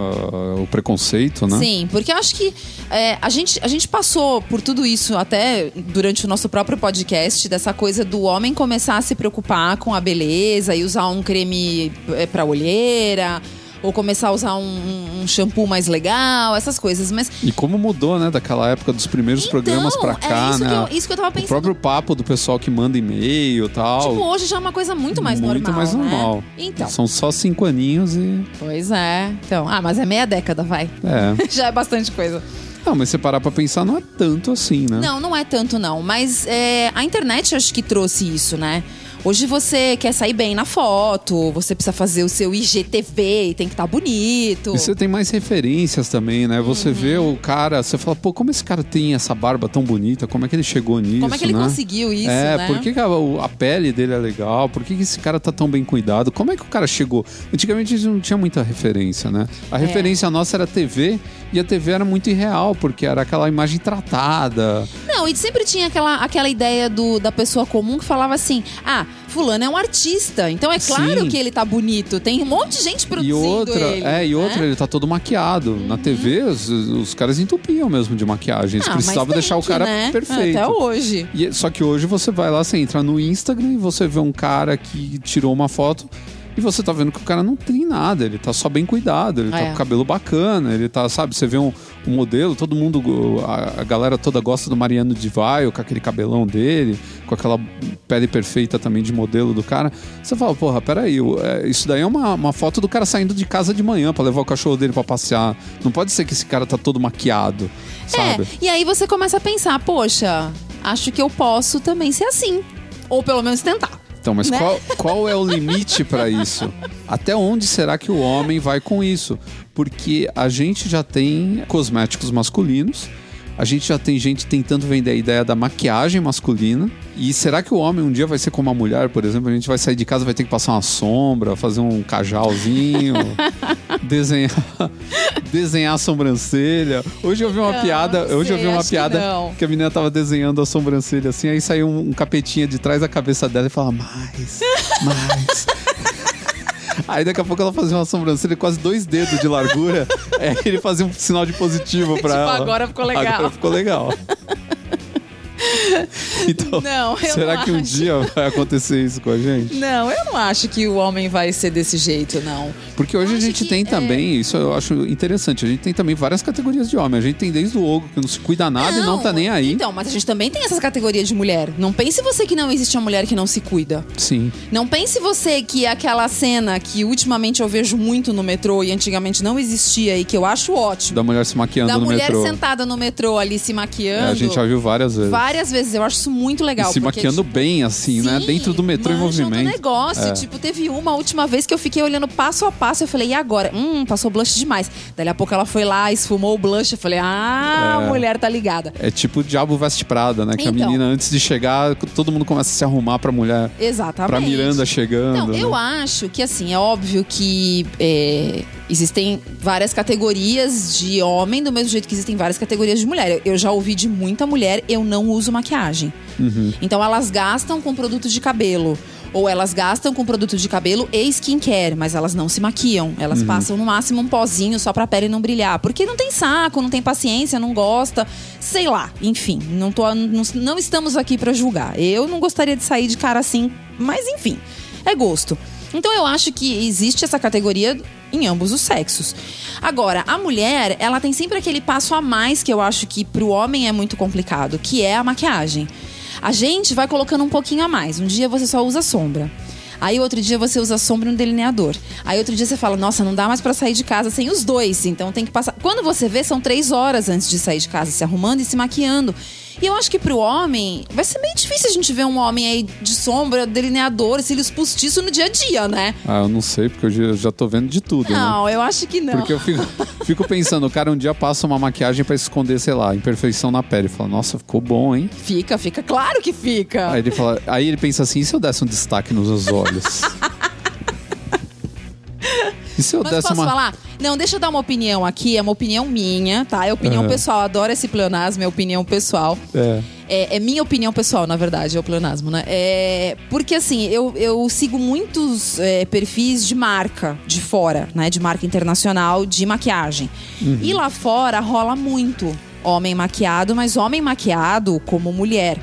S1: o preconceito, né?
S2: Sim, porque eu acho que é, a, gente, a gente passou por tudo isso até durante o nosso próprio podcast, dessa coisa do homem começar a se preocupar com a beleza e usar um creme é, pra olheira, ou começar a usar um, um shampoo mais legal, essas coisas. Mas
S1: E como mudou, né? Daquela época dos primeiros
S2: Então,
S1: programas pra
S2: é
S1: cá,
S2: isso
S1: né?
S2: que eu- isso que eu tava
S1: O
S2: pensando.
S1: próprio papo do pessoal que manda e-mail e tal.
S2: tipo, hoje já é uma coisa muito mais
S1: muito
S2: normal.
S1: mais
S2: né?
S1: normal.
S2: Então.
S1: São só cinco aninhos e.
S2: Pois é. Então, ah, mas é meia década, vai.
S1: É.
S2: já é bastante coisa.
S1: Não, mas você parar pra pensar, não é tanto assim, né?
S2: Não, não é tanto não. Mas é, a internet acho que trouxe isso, né? Hoje você quer sair bem na foto, você precisa fazer o seu IGTV e tem que estar bonito.
S1: E você tem mais referências também, né? Você
S2: Uhum.
S1: vê o cara, você fala, pô, como esse cara tem essa barba tão bonita? Como é que ele chegou nisso?
S2: Como é que ele
S1: né?
S2: conseguiu isso,
S1: É,
S2: né?
S1: por que, a, a pele dele é legal? Por que, que esse cara tá tão bem cuidado? Como é que o cara chegou? Antigamente a gente não tinha muita referência, né?
S2: É.
S1: A referência nossa era a TV e a TV era muito irreal, porque era aquela imagem tratada.
S2: Não, e sempre tinha aquela, aquela ideia do, da pessoa comum que falava assim: ah, fulano é um artista, então é claro
S1: Sim.
S2: que ele tá bonito. Tem um monte de gente
S1: E
S2: produzindo
S1: outra,
S2: ele.
S1: é, e
S2: né?
S1: outra, ele tá todo maquiado. Na TV, os, os caras entupiam mesmo de maquiagem. Eles
S2: Ah,
S1: precisavam
S2: tem
S1: deixar o cara
S2: né?
S1: perfeito.
S2: Até hoje.
S1: E- só que hoje você vai lá, você entra no Instagram e você vê um cara que tirou uma foto e você tá vendo que o cara não tem nada, ele tá só bem cuidado, ele tá
S2: É.
S1: com o cabelo bacana, ele tá, sabe, você vê um, um modelo, todo mundo, a, a galera toda gosta do Mariano de Vaio, com aquele cabelão dele, com aquela pele perfeita também de modelo do cara. Você fala, porra, peraí, é, isso daí é uma, uma foto do cara saindo de casa de manhã pra levar o cachorro dele pra passear. Não pode ser que esse cara tá todo maquiado, sabe?
S2: É, e aí você começa a pensar, poxa, acho que eu posso também ser assim. Ou pelo menos tentar.
S1: Então, mas
S2: Né?
S1: qual, qual é o limite para isso? Até onde será que o homem vai com isso? Porque a gente já tem cosméticos masculinos, a gente já tem gente tentando vender a ideia da maquiagem masculina. E será que o homem um dia vai ser como a mulher, por exemplo? A gente vai sair de casa, vai ter que passar uma sombra, fazer um cajalzinho, desenhar, desenhar a sobrancelha. Hoje eu vi uma
S2: Não,
S1: piada,
S2: não
S1: hoje eu vi
S2: sei,
S1: uma
S2: que
S1: piada
S2: não.
S1: que a menina tava desenhando a sobrancelha assim, aí saiu um, um capetinha de trás da cabeça dela e falava, mais, mais. Aí daqui a pouco ela fazia uma sobrancelha quase dois dedos de largura. é, ele fazia um sinal de positivo pra
S2: Tipo,
S1: ela.
S2: agora ficou legal.
S1: Agora ficou legal. então,
S2: Não,
S1: será
S2: não
S1: que um
S2: acho.
S1: dia vai acontecer isso com a gente?
S2: Não, eu não acho que o homem vai ser desse jeito, não.
S1: Porque hoje a gente tem
S2: é-
S1: também, isso eu acho interessante, a gente tem também várias categorias de homem. A gente tem desde o ogro, que não se cuida nada e não tá nem aí.
S2: Então, mas a gente também tem essas categorias de mulher. Não pense você que não existe uma mulher que não se cuida.
S1: Sim.
S2: Não pense você que aquela cena que ultimamente eu vejo muito no metrô e antigamente não existia e que eu acho ótimo.
S1: Da mulher se maquiando
S2: da
S1: no
S2: mulher
S1: metrô.
S2: sentada no metrô ali se
S1: É,
S2: maquiando.
S1: a gente já viu várias vezes.
S2: Várias várias vezes. Eu acho isso muito legal.
S1: e se
S2: porque,
S1: maquiando
S2: tipo,
S1: bem, assim, né?
S2: Sim,
S1: Dentro do metrô em movimento.
S2: negócio.
S1: É.
S2: Tipo, teve uma última vez que eu fiquei olhando passo a passo. Eu falei, e agora? Hum, passou blush demais. Dali a pouco ela foi lá, esfumou o blush. Eu falei, ah, a
S1: É.
S2: mulher tá ligada.
S1: É tipo o Diabo Veste Prada, né? Que a
S2: Então.
S1: menina, antes de chegar, todo mundo começa a se arrumar pra mulher.
S2: Exatamente.
S1: Pra Miranda chegando.
S2: Eu
S1: né?
S2: acho que assim, é óbvio que é, existem várias categorias de homem, do mesmo jeito que existem várias categorias de mulher. Eu, já ouvi de muita mulher, eu não uso maquiagem.
S1: Uhum.
S2: Então elas gastam com produto de cabelo. Ou elas gastam com produto de cabelo e skincare, mas elas não se maquiam. Elas
S1: Uhum.
S2: passam no máximo um pozinho só pra pele não brilhar. Porque não tem saco, não tem paciência, não gosta. Sei lá. Enfim, não, tô, não, não estamos aqui pra julgar. Eu não gostaria de sair de cara assim, mas enfim, é gosto. Então eu acho que existe essa categoria em ambos os sexos. Agora, a mulher, ela tem sempre aquele passo a mais que eu acho que pro homem é muito complicado, que é a maquiagem. A gente vai colocando um pouquinho a mais. Um dia você só usa sombra. Aí outro dia você usa sombra e um delineador. Aí outro dia você fala, nossa, não dá mais pra sair de casa sem os dois. Então tem que passar. Quando você vê, são três horas antes de sair de casa, se arrumando e se maquiando. E eu acho que pro homem, vai ser meio difícil a gente ver um homem aí de sombra, delineador, cílios postiços no dia a dia, né?
S1: Ah, eu não sei, porque eu já- já tô vendo de tudo, né?
S2: Não, eu acho que não.
S1: Porque eu fico, fico pensando, o cara um dia passa uma maquiagem pra esconder, sei lá, imperfeição na pele. Fala, nossa, ficou bom, hein?
S2: Fica, fica, claro que fica.
S1: Aí ele fala, aí ele pensa assim, e se eu desse um destaque nos olhos? e se eu
S2: Mas
S1: desse
S2: posso
S1: uma.
S2: falar? Não, deixa eu dar uma opinião aqui, é uma opinião minha, tá? É opinião
S1: Aham.
S2: pessoal, adoro esse pleonasmo, é opinião pessoal.
S1: É.
S2: É, é minha opinião pessoal, na verdade, é o pleonasmo, né? É, porque assim, eu, eu sigo muitos é, perfis de marca de fora, né? De marca internacional de maquiagem. E lá fora rola muito homem maquiado, mas homem maquiado como mulher.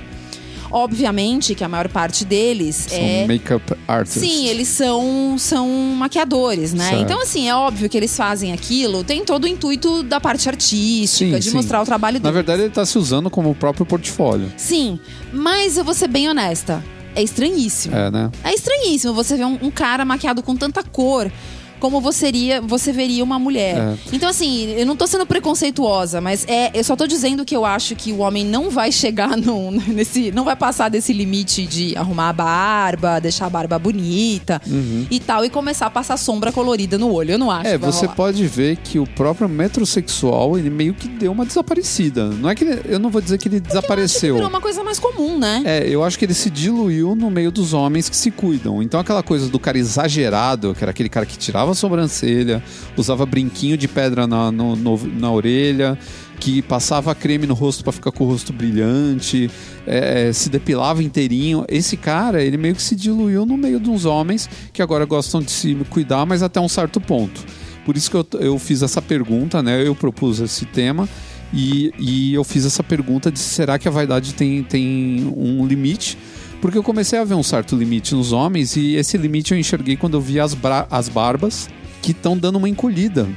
S2: Obviamente que a maior parte deles
S1: São
S2: é.
S1: make-up artists.
S2: Sim, eles são, são maquiadores, né?
S1: Certo.
S2: Então, assim, é óbvio que eles fazem aquilo, tem todo o intuito da parte artística,
S1: Sim,
S2: de
S1: sim.
S2: mostrar o trabalho
S1: Na
S2: deles.
S1: verdade, ele tá se usando como o próprio portfólio.
S2: Sim, mas eu vou ser bem honesta. É estranhíssimo.
S1: É, né?
S2: É estranhíssimo você ver um, um cara maquiado com tanta cor como você, iria, você veria uma mulher.
S1: É.
S2: Então, assim, eu não tô sendo preconceituosa, mas é, eu só tô dizendo que eu acho que o homem não vai chegar no, nesse. não vai passar desse limite de arrumar a barba, deixar a barba bonita e tal, e começar a passar sombra colorida no olho. Eu não acho.
S1: É, você
S2: rolar.
S1: pode ver que o próprio metrosexual, ele meio que deu uma desaparecida. Não é que ele, eu não vou dizer que ele
S2: Eu acho que
S1: desapareceu.
S2: virou uma coisa mais comum, né?
S1: É, eu acho que ele se diluiu no meio dos homens que se cuidam. Então aquela coisa do cara exagerado, que era aquele cara que tirava a sobrancelha, usava brinquinho de pedra na, no- no- na orelha, que passava creme no rosto pra ficar com o rosto brilhante, é, se depilava inteirinho. Esse cara, ele meio que se diluiu no meio dos homens que agora gostam de se cuidar, mas até um certo ponto. Por isso que eu, eu fiz essa pergunta, né? Eu propus esse tema. E, e eu fiz essa pergunta de será que a vaidade tem, tem um limite? Porque eu comecei a ver um certo limite nos homens e esse limite eu enxerguei quando eu vi as, as barbas que estão dando uma encolhida.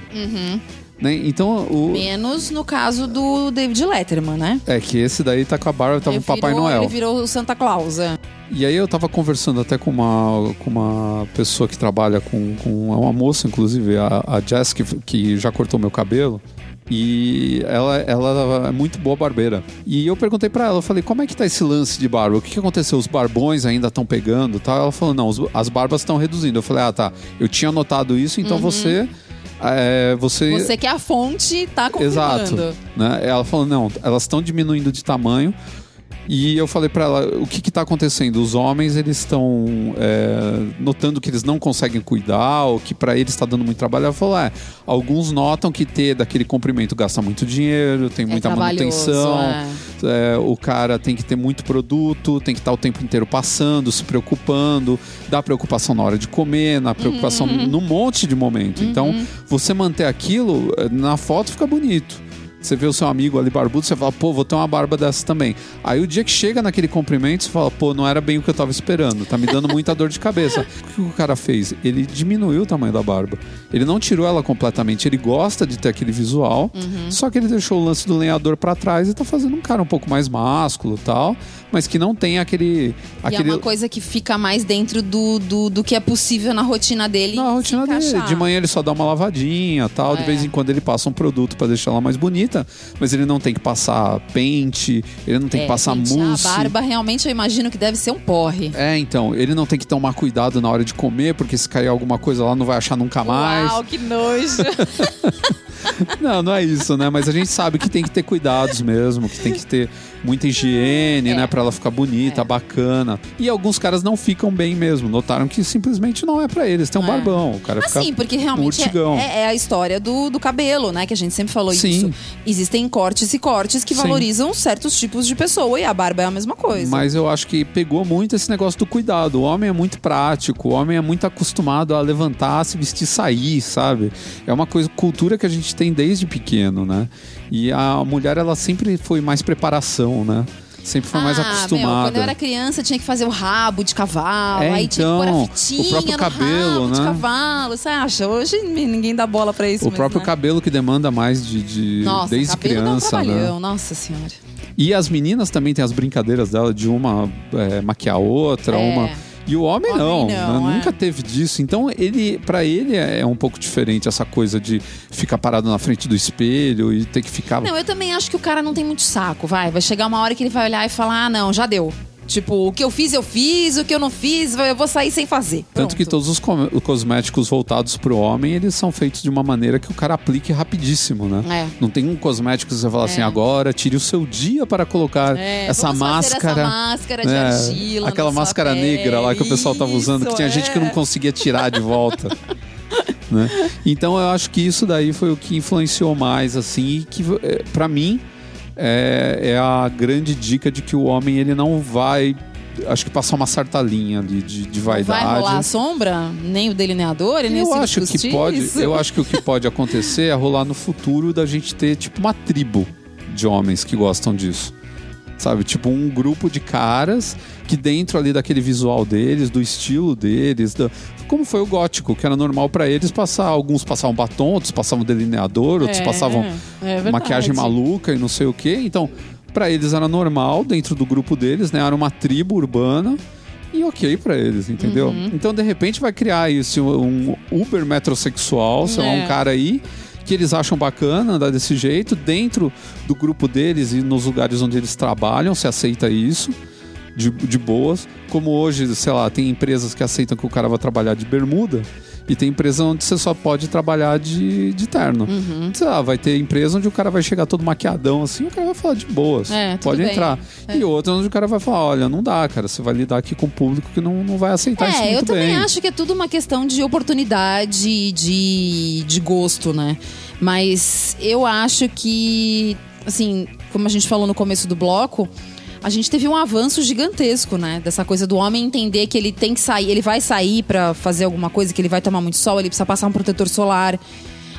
S1: Né? Então, o,
S2: Menos no caso do David Letterman, né?
S1: é que esse daí tá com a barba, tava o Papai
S2: virou-
S1: Noel.
S2: Ele virou o Santa Claus. é.
S1: E aí eu tava conversando até com uma, com uma pessoa que trabalha com, com uma moça, inclusive, a, a Jess, que, que já cortou meu cabelo. E ela, ela é muito boa barbeira. E eu perguntei pra ela, eu falei, como é que tá esse lance de barba? O que, que aconteceu? Os barbões ainda estão pegando tal? Ela falou, não, as barbas estão reduzindo. Eu falei, ah, tá, eu tinha notado isso, então você... é, você...
S2: Você que é a fonte, tá confirmando.
S1: Exato. Né? Ela falou, não, elas estão diminuindo de tamanho. E eu falei pra ela, o que que tá acontecendo? Os homens, eles estão é, notando que eles não conseguem cuidar, ou que pra eles está dando muito trabalho. Ela falou, é, alguns notam que ter daquele comprimento gasta muito dinheiro, tem muita
S2: é
S1: manutenção.
S2: é.
S1: É, o cara tem que ter muito produto, tem que estar o tempo inteiro passando, se preocupando, dá preocupação na hora de comer, na preocupação
S2: Uhum.
S1: num monte de momento. Então, você manter aquilo, eh, na foto fica bonito. Você vê o seu amigo ali barbudo, você fala, pô, vou ter uma barba dessa também. Aí o dia que chega naquele comprimento, você fala, pô, não era bem o que eu tava esperando, tá me dando muita dor de cabeça. O que o cara fez? Ele diminuiu o tamanho da barba. Ele não tirou ela completamente, ele gosta de ter aquele visual, só que ele deixou o lance do lenhador pra trás e tá fazendo um cara um pouco mais másculo e tal, mas que não tem aquele.
S2: E
S1: aquele...
S2: é uma coisa que fica mais dentro do, do, do que é possível na rotina dele.
S1: Na rotina dele. De manhã ele só dá uma lavadinha tal. De
S2: É.
S1: vez em quando ele passa um produto pra deixar ela mais bonita. bonita, mas ele não tem que passar pente, ele não tem
S2: É,
S1: que passar
S2: gente,
S1: mousse.
S2: A barba realmente eu imagino que deve ser um porre.
S1: É, então, ele não tem que tomar cuidado na hora de comer, porque se cair alguma coisa lá não vai achar nunca mais.
S2: Uau, que nojo.
S1: Não, não é isso, né? Mas a gente sabe que tem que ter cuidados mesmo, que tem que ter muita higiene,
S2: É.
S1: né? Pra ela ficar bonita, bacana. E alguns caras não ficam bem mesmo. Notaram que simplesmente não é pra eles. Tem um
S2: É.
S1: barbão. O cara fica.
S2: Assim, porque realmente é, é- é a história do, do cabelo, né? Que a gente sempre falou
S1: Sim.
S2: isso. Existem cortes e cortes que
S1: Sim.
S2: valorizam certos tipos de pessoa e a barba é a mesma coisa.
S1: Mas eu acho que pegou muito esse negócio do cuidado. O homem é muito prático, o homem é muito acostumado a levantar, se vestir, sair, sabe? É uma coisa, cultura que a gente tem desde pequeno, né? E a mulher, ela sempre foi mais preparação, né? Sempre foi mais
S2: Ah,
S1: acostumada.
S2: Meu, quando eu era criança, tinha que fazer o rabo de cavalo,
S1: É,
S2: aí tinha que pôr a
S1: então,
S2: fitinha
S1: o próprio
S2: no
S1: cabelo,
S2: rabo de
S1: né?
S2: cavalo. Você acha? Hoje ninguém dá bola pra isso.
S1: O
S2: mas,
S1: próprio
S2: né?
S1: cabelo que demanda mais de, de-
S2: Nossa,
S1: desde
S2: cabelo
S1: criança,
S2: dá um
S1: né?
S2: nossa senhora.
S1: E as meninas também têm as brincadeiras dela de uma é, maquiar a outra,
S2: É.
S1: uma. E o homem,
S2: Homem
S1: não,
S2: não,
S1: né?
S2: é.
S1: nunca teve disso. Então ele, para ele é um pouco diferente essa coisa de ficar parado na frente do espelho e ter que ficar.
S2: Não, eu também acho que o cara não tem muito saco, vai. Vai chegar uma hora que ele vai olhar e falar: ah, não, já deu. Tipo, o que eu fiz, eu fiz, o que eu não fiz, eu vou sair sem fazer.
S1: Tanto que
S2: Pronto.
S1: todos os co- cosméticos voltados pro homem, eles são feitos de uma maneira que o cara aplique rapidíssimo, né?
S2: É.
S1: Não tem um cosmético que você fala assim, agora tire o seu dia para colocar
S2: É,
S1: essa máscara.
S2: essa máscara de
S1: É,
S2: argila.
S1: Aquela máscara
S2: pele.
S1: negra lá que o pessoal tava usando, que tinha
S2: Isso,
S1: gente que não
S2: é.
S1: conseguia tirar de volta. né? Então eu acho que isso daí foi o que influenciou mais, assim, e que é, para mim é, é a grande dica de que o homem ele não vai, acho que passar uma certa linha ali de, de
S2: Não
S1: vaidade.
S2: vai rolar a sombra, nem o delineador, nem
S1: Eu
S2: o
S1: acho que pode, eu acho que o que pode acontecer é rolar no futuro da gente ter tipo uma tribo de homens que gostam disso. Sabe, tipo um grupo de caras que dentro ali daquele visual deles, do estilo deles, da- como foi o gótico, que era normal pra eles passar, alguns passavam batom, outros passavam delineador, outros
S2: É,
S1: passavam
S2: é verdade.
S1: maquiagem maluca e não sei o quê. Então, pra eles era normal dentro do grupo deles, né? Era uma tribo urbana e ok pra eles, entendeu?
S2: Uhum.
S1: Então, de repente, vai criar isso, um uber metrosexual, sei lá,
S2: É.
S1: um cara aí que eles acham bacana andar desse jeito, dentro do grupo deles e nos lugares onde eles trabalham, se aceita isso. De, de boas, como hoje, sei lá, tem empresas que aceitam que o cara vai trabalhar de bermuda e tem empresa onde você só pode trabalhar de, de terno.
S2: Uhum.
S1: Sei lá, vai ter empresa onde o cara vai chegar todo maquiadão assim, o cara vai falar de boas.
S2: É,
S1: pode
S2: bem.
S1: entrar.
S2: É.
S1: E outra onde o cara vai falar: olha, não dá, cara, você vai lidar aqui com o público que não, não vai aceitar isso
S2: É, eu também
S1: bem.
S2: acho que é tudo uma questão de oportunidade, de, de gosto, né? Mas eu acho que, assim, como a gente falou no começo do bloco, a gente teve um avanço gigantesco, né? Dessa coisa do homem entender que ele tem que sair, ele vai sair pra fazer alguma coisa, que ele vai tomar muito sol, ele precisa passar um protetor solar.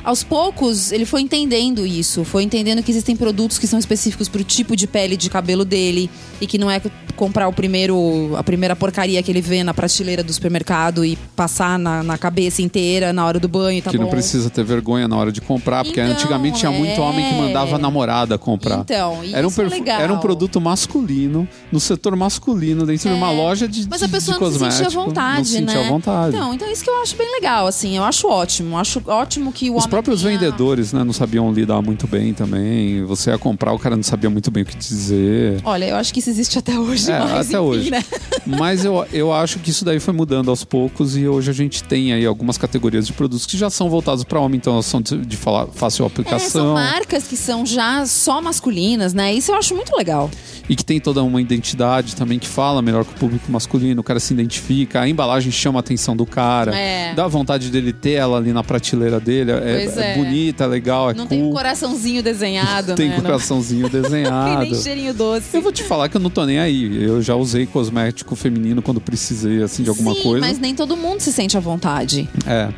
S2: Aos poucos, ele foi entendendo isso, foi entendendo que existem produtos que são específicos pro tipo de pele de cabelo dele e que não é comprar o primeiro, a primeira porcaria que ele vê na prateleira do supermercado e passar na, na cabeça inteira na hora do banho, tá
S1: que
S2: bom?
S1: não precisa ter vergonha na hora de comprar, porque
S2: Então,
S1: antigamente tinha muito
S2: é.
S1: homem que mandava a namorada comprar.
S2: Então,
S1: era um,
S2: isso é
S1: perfu-
S2: legal.
S1: era um produto masculino, no setor masculino, dentro de uma loja de,
S2: Mas a pessoa não se sentia à vontade,
S1: não se sentia
S2: né?
S1: à vontade.
S2: Então, então isso que eu acho bem legal, assim, eu acho ótimo. Acho ótimo que o
S1: Os
S2: homem
S1: próprios vendedores né, não sabiam lidar muito bem também. Você ia comprar, o cara não sabia muito bem o que dizer.
S2: Olha, eu acho que isso existe até hoje,
S1: É,
S2: mas
S1: até
S2: enfim,
S1: hoje.
S2: né?
S1: Mas eu, eu acho que isso daí foi mudando aos poucos e hoje a gente tem aí algumas categorias de produtos que já são voltados para homem, então são de, de fala- fácil
S2: É, são
S1: aplicação
S2: marcas que são já só masculinas, né? Isso eu acho muito legal.
S1: e que tem toda uma identidade também que fala melhor com o público masculino, o cara se identifica, a embalagem chama a atenção do cara,
S2: É.
S1: dá vontade dele ter ela ali na prateleira dele, é,
S2: Pois
S1: é
S2: é.
S1: bonita, é legal, é
S2: Não
S1: cool,
S2: tem um coraçãozinho desenhado,
S1: tem
S2: né? Não-
S1: coraçãozinho
S2: Tem
S1: desenhado.
S2: nem cheirinho doce.
S1: Eu vou te falar que eu não tô nem aí. Eu já usei cosmético feminino quando precisei, assim, de alguma
S2: Sim,
S1: coisa.
S2: mas nem todo mundo se sente à vontade.
S1: É.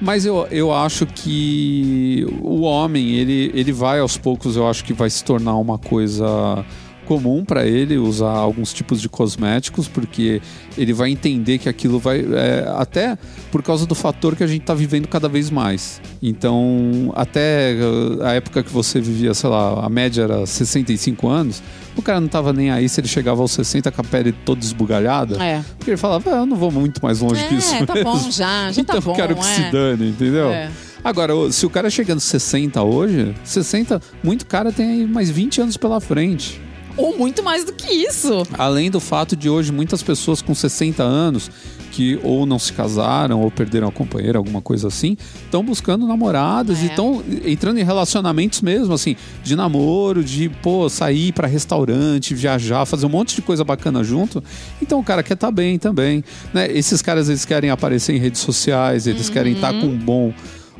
S1: Mas eu, eu acho que o homem, ele, ele vai aos poucos, eu acho que vai se tornar uma coisa comum para ele usar alguns tipos de cosméticos, porque ele vai entender que aquilo vai. é, até por causa do fator que a gente tá vivendo cada vez mais. Então, até uh, a época que você vivia, sei lá, a média era 65 anos, o cara não tava nem aí se ele chegava aos 60 com a pele toda esbugalhada.
S2: É.
S1: Porque ele falava, "Ah, eu não vou muito mais longe que isso
S2: É, tá
S1: mesmo.
S2: bom já, já
S1: então
S2: tá bom.
S1: quero que
S2: é.
S1: se dane, entendeu?
S2: É.
S1: Agora, se o cara chega nos 60 hoje, 60, muito cara tem aí mais 20 anos pela frente.
S2: Ou muito mais do que isso.
S1: Além do fato de hoje muitas pessoas com 60 anos que ou não se casaram ou perderam a companheira, alguma coisa assim, estão buscando namoradas
S2: É.
S1: e estão entrando em relacionamentos mesmo, assim, de namoro, de pô, sair pra restaurante, viajar, fazer um monte de coisa bacana junto. Então o cara quer estar bem também, né? Esses caras eles querem aparecer em redes sociais, eles querem estar com um bom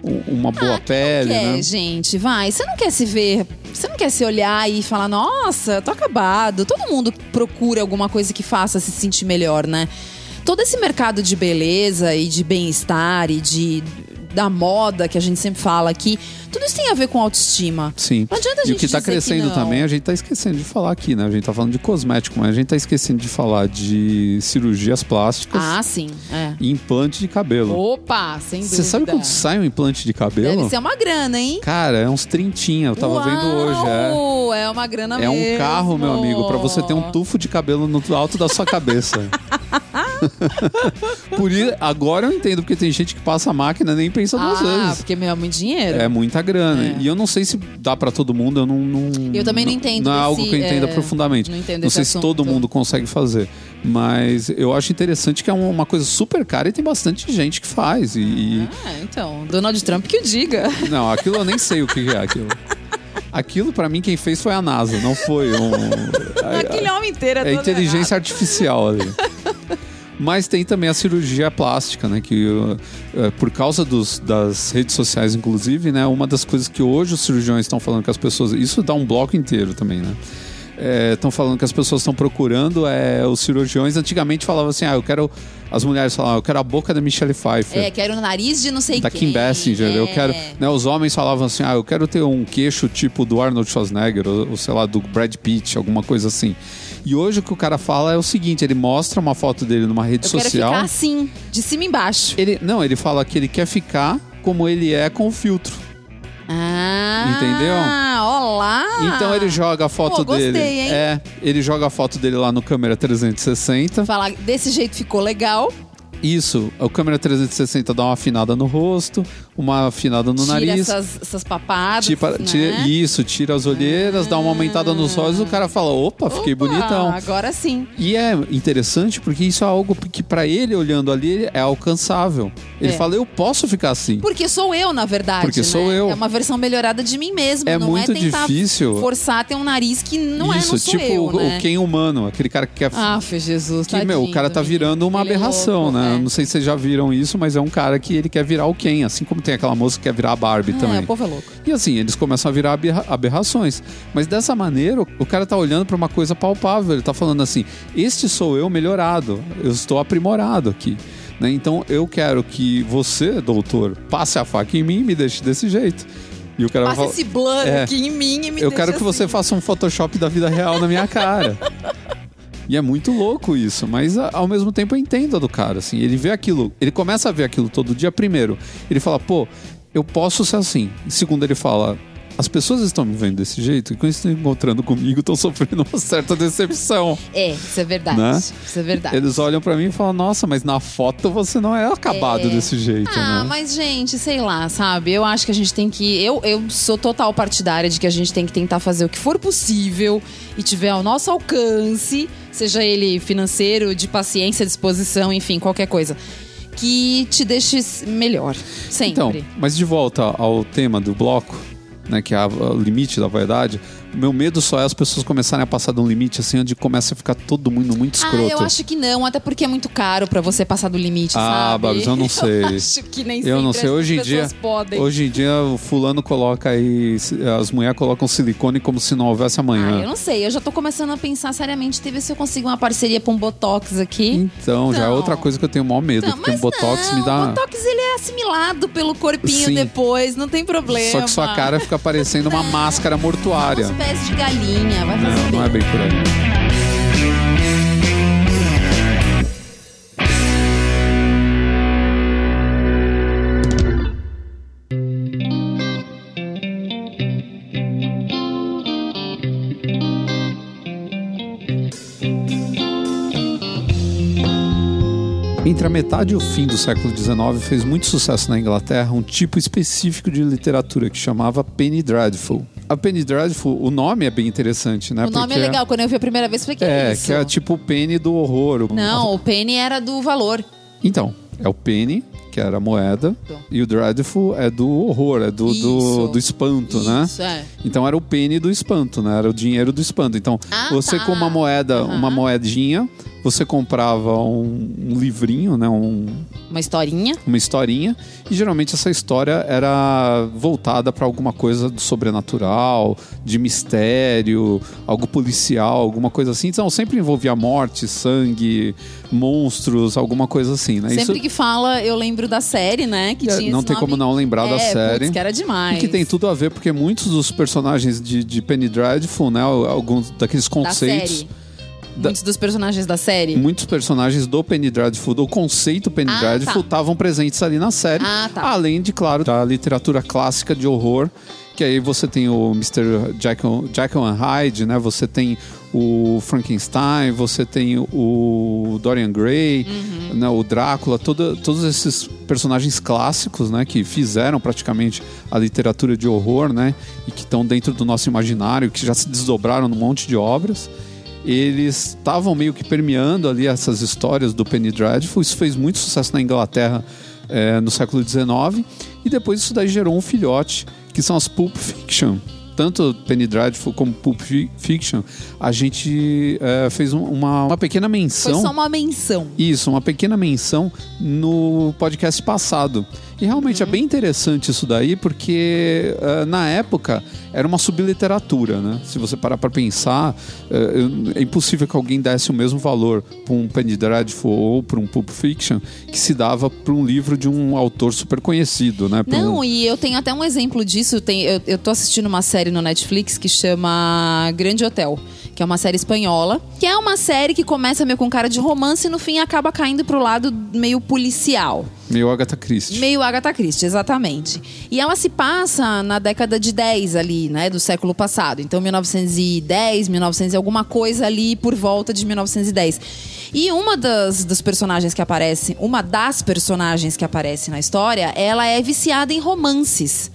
S1: uma boa pele,
S2: Quer,
S1: né?
S2: gente, vai. Você não quer se ver, você não quer se olhar e falar, nossa, tô acabado. Todo mundo procura alguma coisa que faça se sentir melhor, né? Todo esse mercado de beleza e de bem-estar e de da moda que a gente sempre fala aqui, tudo isso tem a ver com autoestima.
S1: Sim.
S2: Não adianta a
S1: e o
S2: gente
S1: que tá
S2: que
S1: crescendo
S2: não.
S1: também, a gente tá esquecendo de falar aqui, né? A gente tá falando de cosmético, mas a gente tá esquecendo de falar de cirurgias plásticas
S2: Ah, sim. É.
S1: e implante de cabelo.
S2: Opa, sem dúvida.
S1: Você sabe quanto sai um implante de cabelo?
S2: Deve ser uma grana, hein?
S1: Cara, é uns trintinha, eu tava vendo hoje. É,
S2: Uau, É uma grana
S1: é um
S2: mesmo.
S1: carro, meu amigo, pra você ter um tufo de cabelo no alto da sua cabeça. Por isso, agora eu entendo, porque tem gente que passa a máquina e nem pensa duas
S2: Ah,
S1: vezes.
S2: porque meu, é muito dinheiro.
S1: É muita grana.
S2: É.
S1: E eu não sei se dá pra todo mundo, eu não. não
S2: Eu também não entendo
S1: Não é algo que eu entenda
S2: é,
S1: profundamente.
S2: não entendo
S1: Não sei se todo mundo consegue fazer. Mas eu acho interessante que é uma coisa super cara e tem bastante gente que faz. E,
S2: É, então, Donald Trump que o diga.
S1: Não, aquilo eu nem sei o que é aquilo. Aquilo, pra mim, quem fez foi a NASA, não foi um.
S2: Aquele homem inteiro é,
S1: É inteligência artificial ali. Mas tem também a cirurgia plástica, né? Que uh, uh, por causa dos- das redes sociais, inclusive, né? Uma das coisas que hoje os cirurgiões estão falando que as pessoas. Isso dá um bloco inteiro também, né? Estão falando que as pessoas estão procurando é, os cirurgiões. Antigamente falavam assim: ah, eu quero. As mulheres falavam, eu quero a boca da Michelle Pfeiffer.
S2: É, quero o nariz de não sei
S1: da
S2: quem.
S1: Kim Basinger, eu
S2: É.
S1: quero. Né, os homens falavam assim: ah, eu quero ter um queixo tipo do Arnold Schwarzenegger, ou, ou sei lá, do Brad Pitt, alguma coisa assim. E hoje o que o cara fala é o seguinte: ele mostra uma foto dele numa rede
S2: Eu quero
S1: social.
S2: ficar assim, de cima embaixo.
S1: Ele, não, ele fala que ele quer ficar como ele é com o filtro.
S2: Ah,
S1: Entendeu?
S2: Olá!
S1: Então ele joga a foto
S2: Pô, gostei,
S1: dele.
S2: hein?
S1: É, ele joga a foto dele lá no câmera 360.
S2: Falar desse jeito ficou legal.
S1: Isso, o câmera 360 dá uma afinada no rosto, uma afinada no
S2: tira
S1: nariz.
S2: essas, essas papadas. Né?
S1: tira- isso, tira as olheiras, dá uma aumentada nos olhos e o cara fala: opa, fiquei
S2: Opa,
S1: bonitão.
S2: Agora sim.
S1: E é interessante porque isso é algo que pra ele olhando ali é alcançável. Ele
S2: É.
S1: fala: eu posso ficar assim.
S2: Porque sou eu, na verdade.
S1: Porque
S2: né?
S1: sou eu.
S2: É uma versão melhorada de mim mesmo.
S1: É
S2: não
S1: muito
S2: é tentar
S1: difícil.
S2: forçar a ter um nariz que não
S1: isso,
S2: é, não sou
S1: tipo
S2: eu,
S1: o,
S2: né?
S1: o Ken humano, aquele cara que quer.
S2: Ah, Jesus,
S1: que, meu, o
S2: tadinho
S1: cara tá virando uma
S2: é
S1: aberração,
S2: louco,
S1: né?
S2: é.
S1: Não sei se vocês já viram isso, mas é um cara que ele quer virar o Ken, assim como tem aquela moça que quer virar a Barbie
S2: É,
S1: também.
S2: o povo é louco.
S1: E assim, eles começam a virar aberra- aberrações. Mas dessa maneira, o- cara tá olhando pra uma coisa palpável. Ele tá falando assim: este sou eu melhorado. Eu estou aprimorado aqui. Né? Então eu quero que você, doutor, passe a faca em mim e me deixe desse jeito. E o cara
S2: Passa
S1: falar,
S2: esse blur
S1: É.
S2: aqui em mim e me
S1: Eu quero que você
S2: assim.
S1: faça um Photoshop da vida real na minha cara. E é muito louco isso, mas ao mesmo tempo eu entendo a do cara, assim. Ele vê aquilo, ele começa a ver aquilo todo dia. Primeiro, ele fala, pô, eu posso ser assim. E segundo, ele fala, as pessoas estão me vendo desse jeito e quando estão encontrando comigo, estão sofrendo uma certa decepção.
S2: É, isso é verdade.
S1: Né?
S2: Isso é verdade.
S1: Eles olham pra mim e falam, nossa, mas na foto você não é acabado
S2: É.
S1: desse jeito,
S2: Ah,
S1: né?
S2: mas gente, sei lá, sabe? Eu acho que a gente tem que. Eu, eu sou total partidária de que a gente tem que tentar fazer o que for possível e tiver ao nosso alcance, seja ele financeiro, de paciência, disposição, enfim, qualquer coisa. Que te deixe melhor. Sempre.
S1: Então, mas de volta ao tema do bloco, né, que é o limite da vaidade, meu medo só é as pessoas começarem a passar de um limite assim, onde começa a ficar todo mundo muito
S2: Ah,
S1: escroto.
S2: eu acho que não, até porque é muito caro pra você passar do limite,
S1: Ah,
S2: sabe?
S1: Babs, eu não sei.
S2: Eu acho que nem
S1: Eu não sei, hoje em dia,
S2: podem.
S1: hoje em dia o fulano coloca aí, as mulheres colocam silicone como se não houvesse
S2: Ah,
S1: amanhã.
S2: eu não sei, eu já tô começando a pensar seriamente, ver se eu consigo uma parceria pra um Botox aqui.
S1: Então, já é
S2: Não.
S1: outra coisa que eu tenho o maior medo,
S2: Não,
S1: porque o
S2: mas
S1: Botox
S2: não,
S1: me dá...
S2: O Botox ele é assimilado pelo corpinho
S1: Sim.
S2: depois, não tem problema.
S1: Só que sua cara fica parecendo uma máscara mortuária.
S2: Pés de galinha, vai fazer
S1: Não,
S2: bem.
S1: não é bem por aí. Entre a metade e o fim do século XIX, fez muito sucesso na Inglaterra um tipo específico de literatura que chamava Penny Dreadful. A Penny Dreadful, o nome é bem interessante, né?
S2: O nome
S1: Porque
S2: é legal. Quando eu vi a primeira vez, eu falei, que é,
S1: É,
S2: isso?
S1: que é tipo o Penny do horror.
S2: Não, o penny era do valor.
S1: Então, é o penny, que era a moeda, e o dreadful é do horror, é do, do, do espanto, né?
S2: Isso, é.
S1: Então era o penny do espanto, né? Era o dinheiro do espanto. Então,
S2: Ah,
S1: você
S2: tá.
S1: com uma moeda,
S2: Aham.
S1: uma moedinha, você comprava um, um livrinho, né? Um,
S2: Uma historinha.
S1: uma historinha, e geralmente essa história era voltada para alguma coisa do sobrenatural, de mistério, algo policial, alguma coisa assim. Então sempre envolvia morte, sangue, monstros, alguma coisa assim, né?
S2: Sempre
S1: Isso-
S2: que fala, eu lembro da série, né? Que
S1: É,
S2: tinha
S1: não
S2: esse
S1: tem
S2: nome.
S1: como não lembrar da
S2: É,
S1: série.
S2: Putz, que era demais.
S1: E que tem tudo a ver, porque muitos dos personagens de, de Penny Dreadful, né? Alguns daqueles
S2: da
S1: conceitos.
S2: série. Muitos dos personagens da série.
S1: Muitos personagens do Penny Dreadful, do conceito Penny
S2: Ah,
S1: Dreadful,
S2: tá.
S1: estavam presentes ali na série.
S2: Ah, tá.
S1: Além de, claro, da literatura clássica de horror. Que aí você tem o Mr. Jekyll, Jekyll and Hyde, né? Você tem o Frankenstein, você tem o Dorian Gray,
S2: Uhum.
S1: né? o Drácula, todo- todos esses personagens clássicos, né? Que fizeram praticamente a literatura de horror, né? E que estão dentro do nosso imaginário, que já se desdobraram num monte de obras eles estavam meio que permeando ali essas histórias do Penny Dreadful. Isso fez muito sucesso na Inglaterra eh, no século XIX. E depois isso daí gerou um filhote, que são as Pulp Fiction. Tanto Penny Dreadful como Pulp Fi- Fiction, a gente eh, fez um- uma, uma pequena
S2: Foi
S1: menção.
S2: só uma menção.
S1: Isso, uma pequena menção no podcast passado. E realmente é bem interessante isso daí, porque eh, na época era uma subliteratura, né? Se você parar para pensar, eu- é impossível que alguém desse o mesmo valor para um Penny Dreadful ou para um Pulp Fiction que se dava para um livro de um autor super conhecido, né? Pra
S2: Não,
S1: um-
S2: e eu tenho até um exemplo disso. Tem, eu, eu tô assistindo uma série no Netflix que chama Grande Hotel, que é uma série espanhola, que é uma série que começa meio com cara de romance e no fim acaba caindo pro lado meio policial.
S1: Meio Agatha Christie.
S2: Meio Agatha Christie, exatamente. E ela se passa na década de 10 ali, né, do século passado. Então 1910, 1900 e alguma coisa ali por volta de 1910. E uma das dos personagens que aparece, uma das personagens que aparece na história, ela é viciada em romances.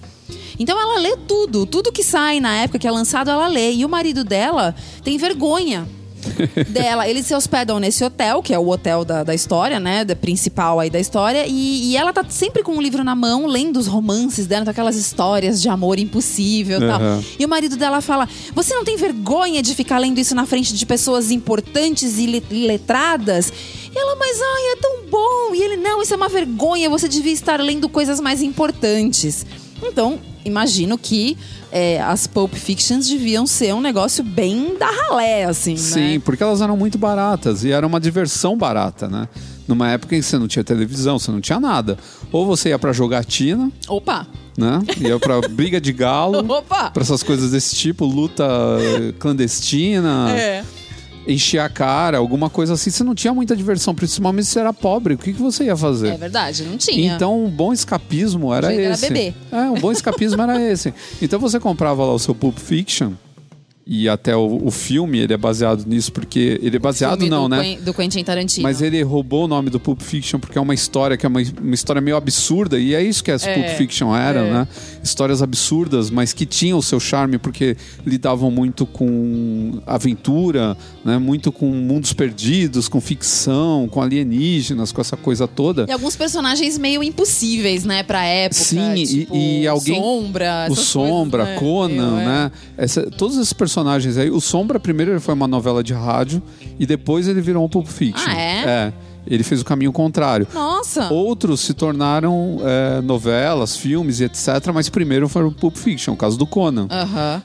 S2: Então ela lê tudo, tudo que sai na época que é lançado, ela lê. E o marido dela tem vergonha dela. Eles se hospedam nesse hotel, que é o hotel da, da história, né? Da principal aí da história. E, e ela tá sempre com um livro na mão, lendo os romances dela, aquelas histórias de amor impossível e tal.
S1: Aham.
S2: E o marido dela fala: Você não tem vergonha de ficar lendo isso na frente de pessoas importantes e le- letradas? E ela, mas ai, é tão bom. E ele, não, isso é uma vergonha, você devia estar lendo coisas mais importantes. Então, imagino que é, as Pulp Fictions deviam ser um negócio bem da ralé, assim,
S1: Sim,
S2: né?
S1: porque elas eram muito baratas e era uma diversão barata, né? Numa época em que você não tinha televisão, você não tinha nada. Ou você ia pra jogatina,
S2: Opa!
S1: né? Ia pra briga de galo,
S2: Opa!
S1: pra essas coisas desse tipo, luta clandestina,
S2: É.
S1: encher a cara, alguma coisa assim. Você não tinha muita diversão, principalmente se você era pobre. O que, que você ia fazer?
S2: É verdade, não tinha.
S1: Então, um bom escapismo era
S2: jeito era
S1: esse.
S2: beber.
S1: É, um bom escapismo era esse. Então você comprava lá o seu Pulp Fiction e até o, o filme ele é baseado nisso porque ele é baseado não,
S2: do
S1: né?
S2: Quen- do Quentin Tarantino.
S1: Mas ele roubou o nome do Pulp Fiction porque é uma história que é uma, uma história meio absurda e é isso que as
S2: É,
S1: Pulp Fiction eram,
S2: é.
S1: né? Histórias absurdas, mas que tinham o seu charme porque lidavam muito com aventura, né? Muito com mundos perdidos, com ficção, com alienígenas, com essa coisa toda.
S2: E alguns personagens meio impossíveis, né, pra época.
S1: Sim, e-
S2: tipo,
S1: e alguém-
S2: Sombra.
S1: O Sombra,
S2: coisas, né?
S1: Conan,
S2: é.
S1: né? Essa- todos esses personagens aí. O Sombra, primeiro, ele foi uma novela de rádio e depois ele virou um Pulp Fiction.
S2: Ah, é?
S1: É. Ele fez o caminho contrário.
S2: Nossa!
S1: Outros se tornaram é, novelas, filmes e etc. Mas primeiro foi o Pulp Fiction, o caso do Conan.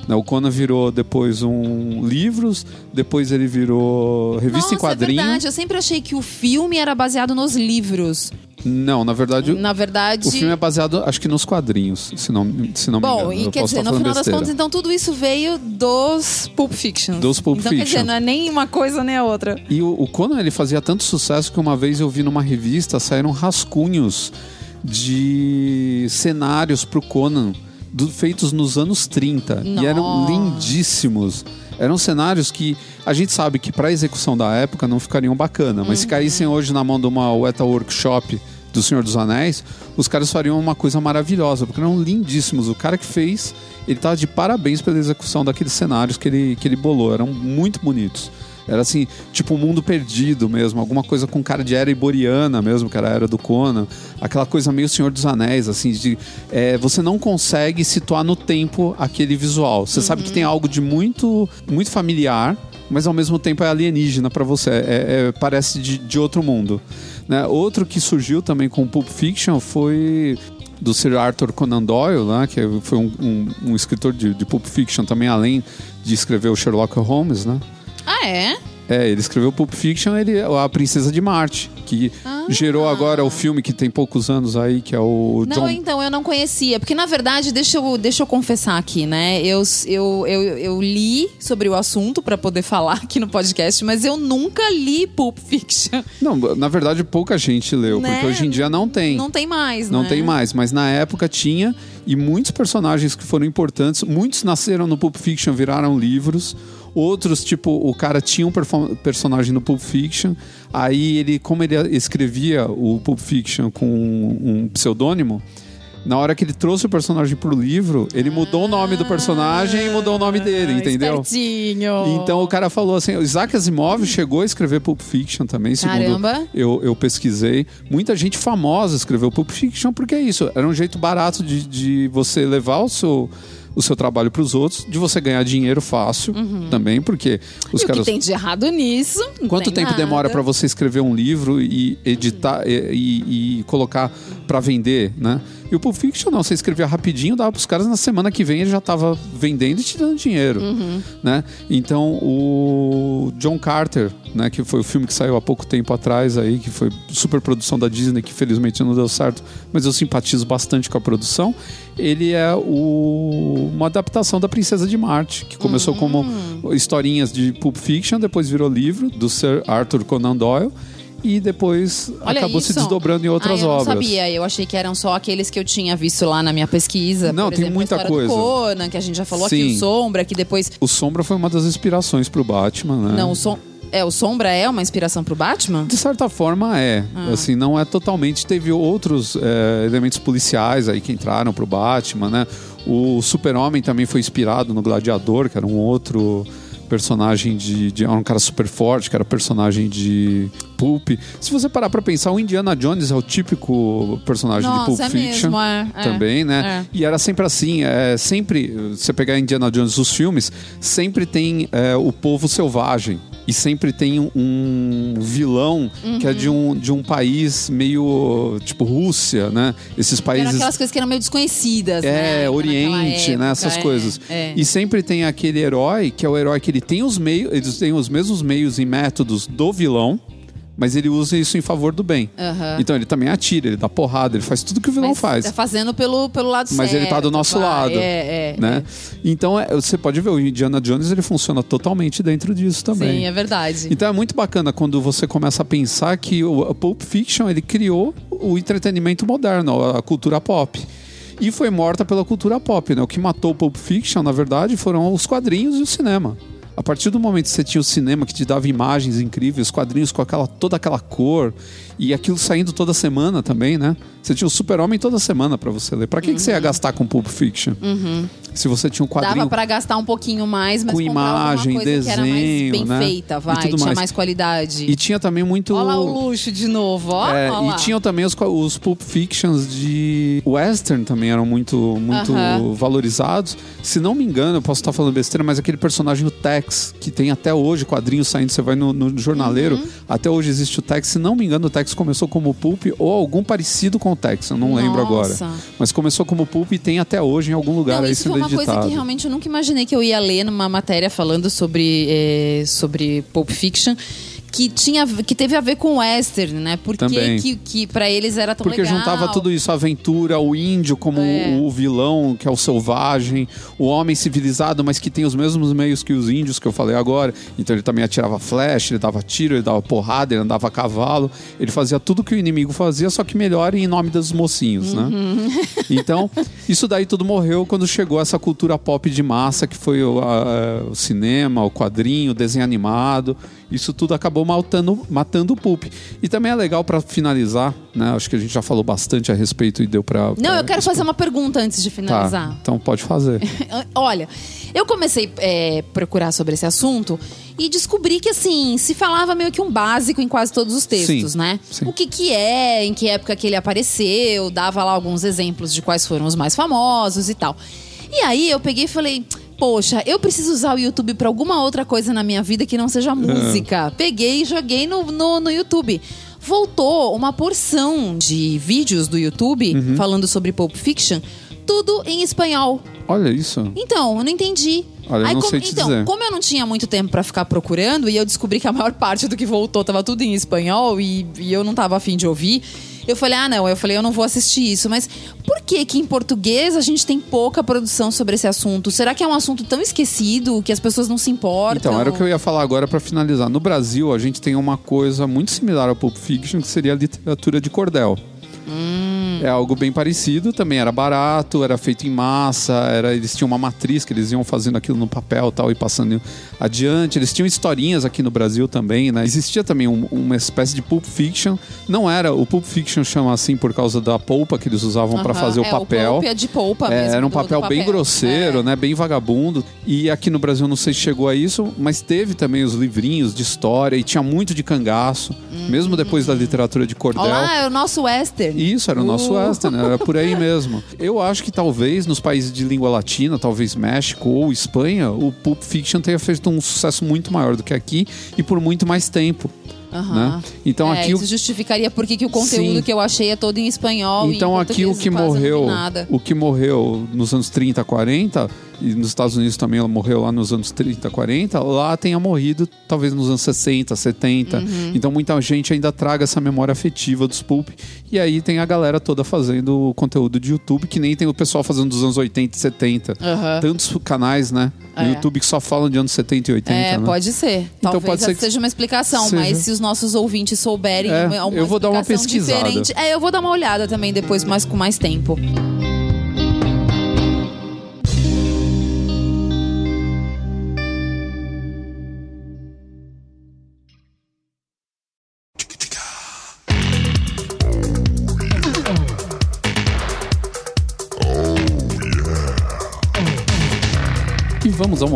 S1: Né, O Conan virou depois um livros, depois ele virou revista
S2: Nossa,
S1: em quadrinho.
S2: é verdade. Eu sempre achei que o filme era baseado nos livros.
S1: Não, na verdade,
S2: Na verdade.
S1: o filme é baseado, acho que nos quadrinhos, se não, se não me
S2: Bom,
S1: engano.
S2: e
S1: Eu
S2: quer dizer, no final das
S1: besteira.
S2: contas, então tudo isso veio dos Pulp Fictions.
S1: Dos Pulp
S2: então, quer
S1: Fiction.
S2: dizer, não é nem uma coisa nem a outra.
S1: E o, o Conan ele fazia tanto sucesso que uma vez eu vi numa revista saíram rascunhos de cenários pro Conan do- feitos nos anos 30 e eram
S2: Nossa.
S1: lindíssimos. Eram cenários que a gente sabe que para execução da época não ficariam bacana, mas se caíssem hoje na mão de uma Weta Workshop do Senhor dos Anéis, os caras fariam uma coisa maravilhosa, porque eram lindíssimos. O cara que fez, ele tava de parabéns pela execução daqueles cenários que ele, que ele bolou, eram muito bonitos. Era assim, tipo um mundo perdido mesmo, alguma coisa com cara de era iboriana mesmo, que era a era do Conan. Aquela coisa meio Senhor dos Anéis, assim, de. é, você não consegue situar no tempo aquele visual. Você sabe que tem algo de muito, muito familiar, mas ao mesmo tempo é alienígena para você. É, é- parece de, de outro mundo. Né? Outro que surgiu também com Pulp Fiction foi do Sir Arthur Conan Doyle, né? que foi um, um- um escritor de, de Pulp Fiction também, além de escrever o Sherlock Holmes, né?
S2: Ah, é?
S1: É, ele escreveu Pulp Fiction, ele, a Princesa de Marte, que
S2: Ah.
S1: gerou agora o filme que tem poucos anos aí, que é o
S2: Não,
S1: John...
S2: então, eu não conhecia. Porque, na verdade, deixa eu, deixa eu confessar aqui, né? Eu, eu, eu, eu li sobre o assunto pra poder falar aqui no podcast, mas eu nunca li Pulp Fiction.
S1: Não, na verdade pouca gente leu,
S2: Né?
S1: porque hoje em dia não tem.
S2: Não tem mais,
S1: Não
S2: né?
S1: tem mais, mas na época tinha e muitos personagens que foram importantes, muitos nasceram no Pulp Fiction, viraram livros. Outros, tipo, o cara tinha um personagem no Pulp Fiction, aí ele, como ele escrevia o Pulp Fiction com um pseudônimo, na hora que ele trouxe o personagem pro livro, ele mudou o nome do personagem e mudou o nome dele,
S2: Ah,
S1: entendeu?
S2: Espertinho.
S1: Então o cara falou assim: o Isaac Asimov chegou a escrever Pulp Fiction também, segundo eu, eu pesquisei. Muita gente famosa escreveu Pulp Fiction porque é isso. Era um jeito barato de, de você levar o seu, o seu trabalho para os outros, de você ganhar dinheiro fácil também, porque os
S2: Uhum. e o
S1: caras.
S2: que tem de errado nisso?
S1: Quanto
S2: tem
S1: tempo
S2: nada.
S1: demora para você escrever um livro e editar e, e- e colocar para vender, né? E o Pulp Fiction não, você escrevia rapidinho, dava pros caras na semana que vem ele já tava vendendo e te dando dinheiro,
S2: Uhum.
S1: né? Então o John Carter, né, que foi o filme que saiu há pouco tempo atrás aí, que foi super produção da Disney que felizmente não deu certo, mas eu simpatizo bastante com a produção. Ele é o- uma adaptação da Princesa de Marte, que começou
S2: Hum.
S1: como historinhas de Pulp Fiction, depois virou livro do Sir Arthur Conan Doyle e depois
S2: Olha
S1: acabou se
S2: isso.
S1: desdobrando em outras
S2: ah, eu
S1: obras.
S2: não sabia, eu achei que eram só aqueles que eu tinha visto lá na minha pesquisa.
S1: Não,
S2: Por
S1: tem
S2: exemplo,
S1: muita
S2: a
S1: coisa.
S2: Do Conan, que a gente já falou aqui,
S1: Sim.
S2: o Sombra, que depois.
S1: O Sombra foi uma das inspirações pro Batman, né?
S2: Não, o som... É, o Sombra é uma inspiração pro Batman?
S1: De certa forma é.
S2: Ah.
S1: Assim, não é totalmente. Teve outros é, elementos policiais aí que entraram pro Batman, né? O Super-Homem também foi inspirado no Gladiador, que era um outro personagem de, de. Era um cara super forte, que era personagem de Pulp. Se você parar pra pensar, o Indiana Jones é o típico personagem de Pulp
S2: Nossa, é
S1: Fiction.
S2: mesmo, é, é.
S1: também, né? E era sempre assim, é, sempre, você pegar Indiana Jones, os filmes, sempre tem é, o povo selvagem. E sempre tem um- vilão que é de um, de um país meio tipo Rússia, né? Esses
S2: Eram
S1: países.
S2: aquelas coisas que eram meio desconhecidas, né?
S1: É,
S2: Naquela
S1: Oriente, né?
S2: época,
S1: Essas
S2: é,
S1: coisas.
S2: é.
S1: E sempre tem aquele herói, que é o herói que ele tem os meios, eles têm os mesmos meios e métodos do vilão, mas ele usa isso em favor do bem.
S2: Aham.
S1: Então ele também atira, ele dá porrada, ele faz tudo que o vilão
S2: Mas
S1: faz.
S2: Tá fazendo pelo, pelo lado certo.
S1: Mas ele tá do nosso lado.
S2: É, é.
S1: né? Então é, você pode ver, o Indiana Jones ele funciona totalmente dentro disso também.
S2: Sim, é verdade.
S1: Então é muito bacana quando você começa a pensar que o Pulp Fiction ele criou o entretenimento moderno, a cultura pop. E foi morta pela cultura pop, né? O que matou o Pulp Fiction, na verdade, foram os quadrinhos e o cinema. A partir do momento que você tinha o cinema que te dava imagens incríveis, quadrinhos com aquela, toda aquela cor e aquilo saindo toda semana também, né? Você tinha o Super-Homem toda semana pra você ler. Pra que, que você ia gastar com Pulp Fiction? Se você tinha um quadrinho
S2: Dava pra gastar um pouquinho mais, mas
S1: com imagem,
S2: coisa que era mais
S1: desenho,
S2: bem
S1: né?
S2: feita, vai.
S1: tudo
S2: Tinha
S1: mais.
S2: mais, qualidade.
S1: E tinha também muito.
S2: Olha lá o luxo de novo, ó.
S1: É,
S2: ó
S1: e tinham também os, os Pulp Fictions de western também eram muito, muito valorizados. Se não me engano, eu posso estar falando besteira, mas aquele personagem, o Tex, que tem até hoje quadrinhos saindo, você vai no, no jornaleiro,
S2: Uhum.
S1: até hoje existe o Tex. Se não me engano, o Tex começou como Pulp ou algum parecido com o Tex, eu não lembro agora.
S2: Nossa.
S1: Mas começou como Pulp e tem até hoje em algum lugar
S2: Não,
S1: aí
S2: isso
S1: sendo
S2: foi uma
S1: editado.
S2: coisa que realmente eu nunca imaginei que eu ia ler numa matéria falando sobre, eh, sobre Pulp Fiction. Que tinha que teve a ver com o western, né? Por que
S1: Também.
S2: que, que para eles era tão
S1: Porque
S2: legal?
S1: juntava tudo isso, a aventura, o índio como
S2: É.
S1: o, vilão, que é o selvagem, o homem civilizado, mas que tem os mesmos meios que os índios que eu falei agora. Então ele também atirava flecha, ele dava tiro, ele dava porrada, ele andava a cavalo. Ele fazia tudo que o inimigo fazia, só que melhor em nome dos mocinhos, né? Então, isso daí tudo morreu quando chegou essa cultura pop de massa, que foi o, a- o cinema, o quadrinho, o desenho animado. Isso tudo acabou matando, matando o pulp. E também é legal pra finalizar, né? Acho que a gente já falou bastante a respeito e deu pra.
S2: Não, eu quero fazer uma pergunta antes de
S1: Tá,
S2: finalizar.
S1: então pode fazer.
S2: Olha, eu comecei a procurar sobre esse assunto e descobri que, assim, se falava meio que um básico em quase todos os textos,
S1: Sim,
S2: né?
S1: sim.
S2: O que que é, em que época que ele apareceu, dava lá alguns exemplos de quais foram os mais famosos e tal. E aí eu peguei e falei... Poxa, eu preciso usar o YouTube pra alguma outra coisa na minha vida que não seja música. Peguei e joguei no, no, no YouTube. Voltou uma porção de vídeos do YouTube
S1: Uhum.
S2: falando sobre Pulp Fiction, tudo em espanhol.
S1: Olha isso.
S2: Então, eu não entendi.
S1: Olha, eu
S2: Aí,
S1: não
S2: como-
S1: sei te
S2: então,
S1: dizer.
S2: como eu não tinha muito tempo pra ficar procurando e eu descobri que a maior parte do que voltou tava tudo em espanhol e, e eu não tava afim de ouvir, eu falei, ah, não, eu falei, eu não vou assistir isso. Mas por que que em português a gente tem pouca produção sobre esse assunto? Será que é um assunto tão esquecido que as pessoas não se importam?
S1: Então, era o que eu ia falar agora pra finalizar. No Brasil, a gente tem uma coisa muito similar ao Pulp Fiction, que seria a literatura de cordel. É algo bem parecido, também era barato, era feito em massa, era, eles tinham uma matriz que eles iam fazendo aquilo no papel e tal e passando adiante. Eles tinham historinhas aqui no Brasil também, né? Existia também um- uma espécie de Pulp Fiction. Não era, o Pulp Fiction chama assim por causa da polpa que eles usavam pra
S2: Aham,
S1: fazer o
S2: é,
S1: papel.
S2: pulp é de polpa
S1: É,
S2: mesmo.
S1: era um
S2: do- do
S1: papel, bem grosseiro,
S2: É.
S1: né? Bem vagabundo. E aqui no Brasil não sei se chegou a isso, mas teve também os livrinhos de história e tinha muito de cangaço, mesmo depois da literatura de cordel.
S2: Olá, é o nosso western.
S1: Isso, era o nosso. Western, era por aí mesmo. Eu acho que talvez nos países de língua latina, talvez México ou Espanha, o Pulp Fiction tenha feito um sucesso muito maior do que aqui e por muito mais tempo.
S2: Aham.
S1: Né? Então
S2: é,
S1: aqui o
S2: isso justificaria por que o conteúdo
S1: Sim.
S2: que eu achei é todo em espanhol e
S1: Então aqui o que morreu, o que morreu nos anos 30, 40 e nos Estados Unidos também ela morreu lá nos anos 30, 40, lá tenha morrido talvez nos anos 60, 70.
S2: Uhum.
S1: Então muita gente ainda traga essa memória afetiva dos pulp e aí tem a galera toda fazendo conteúdo de YouTube que nem tem o pessoal fazendo dos anos 80 e 70.
S2: Aham.
S1: Tantos canais, né, no
S2: É.
S1: YouTube que só falam de anos 70 e 80,
S2: É,
S1: né?
S2: pode ser.
S1: Então
S2: Talvez
S1: pode ser que
S2: seja uma explicação,
S1: seja.
S2: mas se os nossos ouvintes souberem
S1: É,
S2: uma, uma
S1: eu vou dar uma pesquisada.
S2: diferente- É, eu vou dar uma olhada também depois, mas com mais tempo.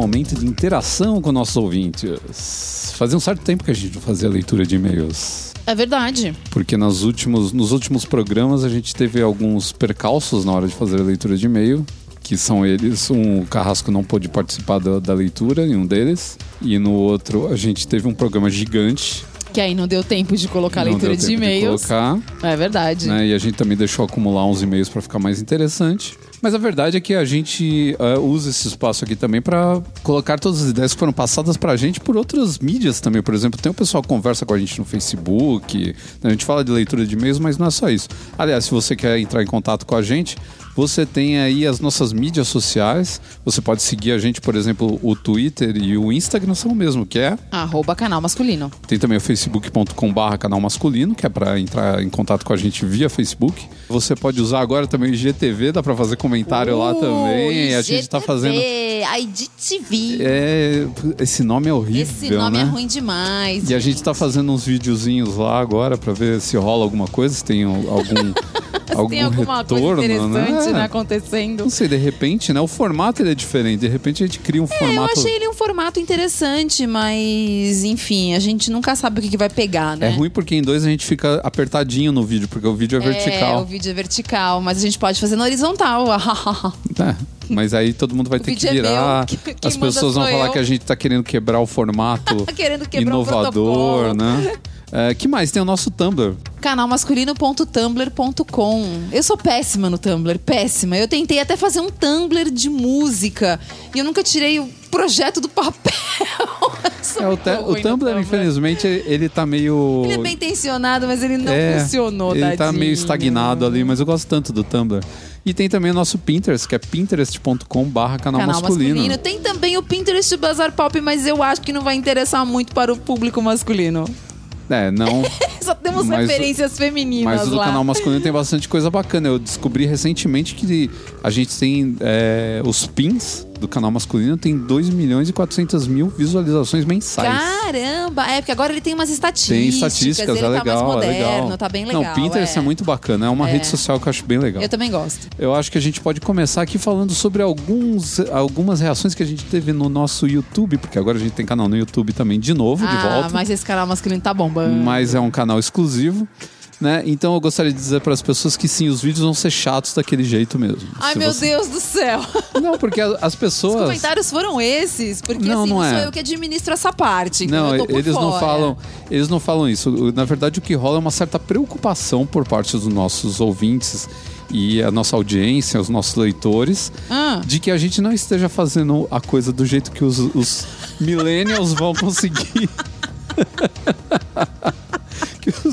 S1: Momento de interação com nossos ouvintes. Fazia um certo tempo que a gente não fazia leitura de e-mails.
S2: É verdade.
S1: Porque nos últimos, nos últimos programas a gente teve alguns percalços na hora de fazer a leitura de e-mail. Que são eles, um o Carrasco não pôde participar da, da leitura em um deles. E no outro a gente teve um programa gigante.
S2: Que aí não deu tempo de colocar a
S1: não
S2: leitura
S1: deu
S2: de e-mails.
S1: colocar,
S2: É verdade.
S1: né? E a gente também deixou acumular uns e-mails para ficar mais interessante. Mas a verdade é que a gente eh, usa esse espaço aqui também para colocar todas as ideias que foram passadas pra gente por outras mídias também. Por exemplo, tem o pessoal que conversa com a gente no Facebook, a gente fala de leitura de e-mails, mas não é só isso. Aliás, se você quer entrar em contato com a gente, você tem aí as nossas mídias sociais. Você pode seguir a gente, por exemplo, o Twitter e o Instagram são o mesmo, que é
S2: Arroba canal masculino.
S1: tem também o facebook.com/barra canal masculino, que é para entrar em contato com a gente via Facebook. Você pode usar agora também o IGTV, dá para fazer comentário lá também. A gente tá fazendo.
S2: IGTV.
S1: É, esse nome é horrível,
S2: Esse nome
S1: né?
S2: é ruim demais.
S1: E a gente tá fazendo uns videozinhos lá agora para ver se rola alguma coisa, se tem algum algum
S2: Tem alguma
S1: retorno,
S2: coisa interessante
S1: né?
S2: né, acontecendo.
S1: Não sei, de repente, né? O formato ele é diferente. De repente a gente cria um
S2: É, eu
S1: formato.
S2: achei ele um formato interessante, mas enfim, a gente nunca sabe o que, que vai pegar, né?
S1: É ruim porque em dois a gente fica apertadinho no vídeo, porque o vídeo é
S2: É,
S1: vertical.
S2: o vídeo é vertical, mas a gente pode fazer na horizontal.
S1: É, mas aí todo mundo vai ter que
S2: é
S1: virar.
S2: meu, que- quem
S1: As pessoas vão falar
S2: eu.
S1: que a gente tá querendo quebrar o formato
S2: Querendo quebrar
S1: inovador,
S2: protocolo.
S1: né? É, que mais? Tem o nosso Tumblr.
S2: Canalmasculino.tumblr.com. Eu sou péssima no Tumblr, péssima. Eu tentei até fazer um Tumblr de música e eu nunca tirei o projeto do papel.
S1: É, o, o Tumblr, infelizmente, ele, tá meio.
S2: Ele é bem intencionado, mas ele não
S1: É,
S2: funcionou,
S1: Ele tá
S2: tadinho.
S1: meio estagnado ali, mas eu gosto tanto do Tumblr. E tem também o nosso Pinterest, que é pinterest.com/barra canal,
S2: Canal masculino.
S1: masculino.
S2: Tem também o Pinterest do Bazar Pop, mas eu acho que não vai interessar muito para o público masculino.
S1: É, não.
S2: Só temos
S1: Mas-
S2: referências femininas
S1: Mas o do
S2: lá.
S1: canal masculino tem bastante coisa bacana. Eu descobri recentemente que a gente tem é, os pins do canal masculino tem 2 milhões e 400 mil visualizações mensais.
S2: Caramba! É, porque agora ele tem umas estatísticas.
S1: Tem estatísticas,
S2: ele
S1: é
S2: tá
S1: legal,
S2: mais moderno,
S1: é legal.
S2: tá bem legal.
S1: Não, o Pinterest é. muito bacana. É uma
S2: É.
S1: rede social que eu acho bem legal.
S2: Eu também gosto.
S1: Eu acho que a gente pode começar aqui falando sobre alguns, algumas reações que a gente teve no nosso YouTube, porque agora a gente tem canal no YouTube também de novo, de
S2: ah,
S1: volta.
S2: mas esse canal masculino tá bombando.
S1: Mas é um canal exclusivo. Né? Então eu gostaria de dizer para as pessoas que sim, os vídeos vão ser chatos daquele jeito mesmo.
S2: Ai,
S1: Se
S2: meu
S1: você-
S2: Deus do céu.
S1: Não, porque as
S2: Os
S1: pessoas.
S2: comentários foram esses, porque
S1: Não,
S2: assim,
S1: não
S2: não,
S1: é.
S2: sou eu que administro essa parte.
S1: Não, eles não
S2: fora.
S1: falam, eles não falam isso. Na verdade, o que rola é uma certa preocupação por parte dos nossos ouvintes e a nossa audiência, os nossos leitores,
S2: Ah.
S1: de que a gente não esteja fazendo a coisa do jeito que os, os millennials vão conseguir.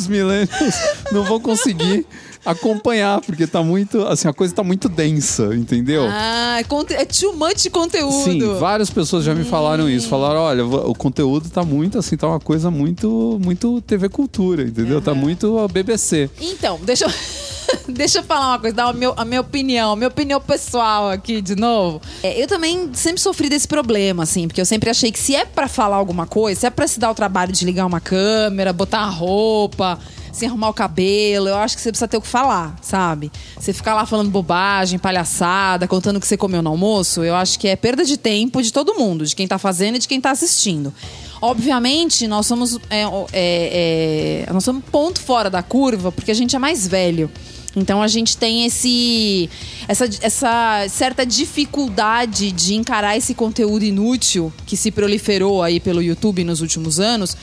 S1: os millennials não vão conseguir acompanhar, porque tá muito, assim, a coisa tá muito densa, entendeu?
S2: Ah, é, é too much conteúdo.
S1: Sim, várias pessoas já me falaram isso. Falaram, olha, o conteúdo tá muito assim, tá uma coisa muito, muito TV Cultura, entendeu? Tá muito BBC.
S2: Então, deixa eu... Deixa eu falar uma coisa, dar a, meu- a minha opinião, a minha opinião pessoal aqui de novo. É, eu também sempre sofri desse problema, assim, porque eu sempre achei que se é pra falar alguma coisa, se é pra se dar o trabalho de ligar uma câmera, botar a roupa, se arrumar o cabelo, eu acho que você precisa ter o que falar, sabe? Você ficar lá falando bobagem, palhaçada, contando o que você comeu no almoço, eu acho que é perda de tempo de todo mundo, de quem tá fazendo e de quem tá assistindo. Obviamente, nós somos, é, é, é, nós somos ponto fora da curva porque a gente é mais velho. Então a gente tem esse essa, essa certa dificuldade de encarar esse conteúdo inútil que se proliferou aí pelo YouTube nos últimos anos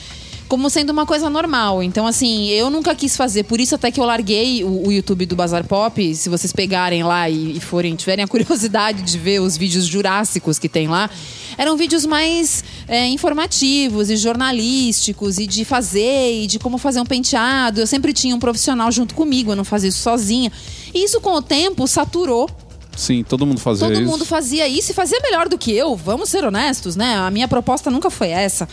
S2: como sendo uma coisa normal. Então, assim, eu nunca quis fazer, por isso até que eu larguei o, o YouTube do Bazar Pop. Se vocês pegarem lá e, e forem, tiverem a curiosidade de ver os vídeos jurássicos que tem lá, eram vídeos mais é, informativos e jornalísticos e de fazer e de como fazer um penteado. Eu sempre tinha um profissional junto comigo, eu não fazia isso sozinha. E isso com o tempo saturou
S1: Sim, todo mundo fazia
S2: Todo
S1: isso.
S2: mundo fazia isso e fazia melhor do que eu, vamos ser honestos, né? A minha proposta nunca foi essa.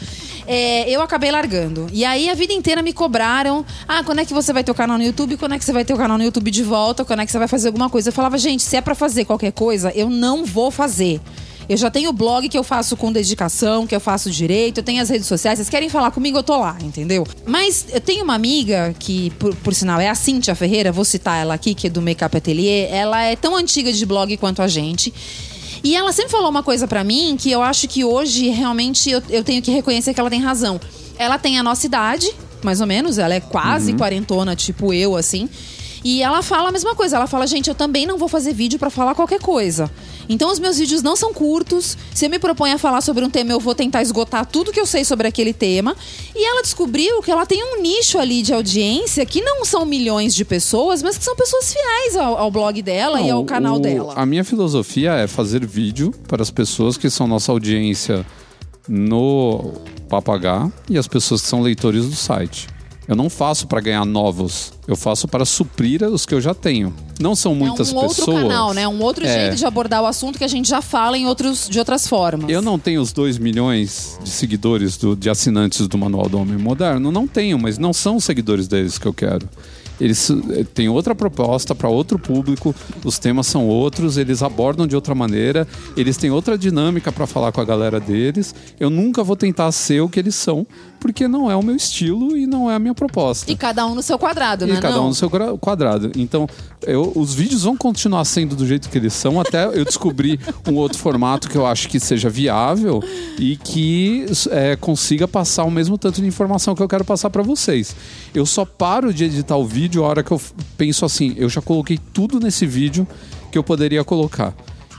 S2: É, eu acabei largando. E aí a vida inteira me cobraram: ah, quando é que você vai ter o canal no YouTube? Quando é que você vai ter o canal no YouTube de volta? Quando é que você vai fazer alguma coisa? Eu falava, gente, se é pra fazer qualquer coisa, eu não vou fazer. Eu já tenho o blog que eu faço com dedicação, que eu faço direito, eu tenho as redes sociais. Vocês querem falar comigo, eu tô lá, entendeu? Mas eu tenho uma amiga que, por, por sinal, é a Cíntia Ferreira, vou citar ela aqui, que é do Makeup Atelier. Ela é tão antiga de blog quanto a gente. E ela sempre falou uma coisa pra mim que eu acho que hoje realmente eu, eu tenho que reconhecer que ela tem razão. Ela tem a nossa idade, mais ou menos, ela é quase quarentona, tipo eu, assim. E ela fala a mesma coisa. Ela fala, gente, eu também não vou fazer vídeo pra falar qualquer coisa. Então os meus vídeos não são curtos. Se eu me proponho a falar sobre um tema, eu vou tentar esgotar tudo que eu sei sobre aquele tema. E ela descobriu que ela tem um nicho ali de audiência que não são milhões de pessoas, mas que são pessoas fiéis ao, ao blog dela e
S1: Não,
S2: ao canal
S1: o-
S2: dela.
S1: A minha filosofia é fazer vídeo para as pessoas que são nossa audiência no Papagá e as pessoas que são leitores do site. Eu não faço para ganhar novos, eu faço para suprir os que eu já tenho. Não são muitas
S2: é um outro
S1: pessoas.
S2: canal, né? Um outro
S1: É.
S2: jeito de abordar o assunto que a gente já fala em outros, de outras formas.
S1: Eu não tenho os 2 milhões de seguidores, do- de assinantes do Manual do Homem Moderno. Não tenho, mas não são os seguidores deles que eu quero. Eles eh, têm outra proposta para outro público, os temas são outros, eles abordam de outra maneira, eles têm outra dinâmica para falar com a galera deles. Eu nunca vou tentar ser o que eles são, porque não é o meu estilo e não é a minha proposta.
S2: E cada um no seu quadrado,
S1: E
S2: né?
S1: cada
S2: não?
S1: um no seu quadrado. Então, eu- os vídeos vão continuar sendo do jeito que eles são, até eu descobrir um outro formato que eu acho que seja viável e que é, consiga passar o mesmo tanto de informação que eu quero passar para vocês. Eu só paro de editar o vídeo a hora que eu penso assim, eu já coloquei tudo nesse vídeo que eu poderia colocar.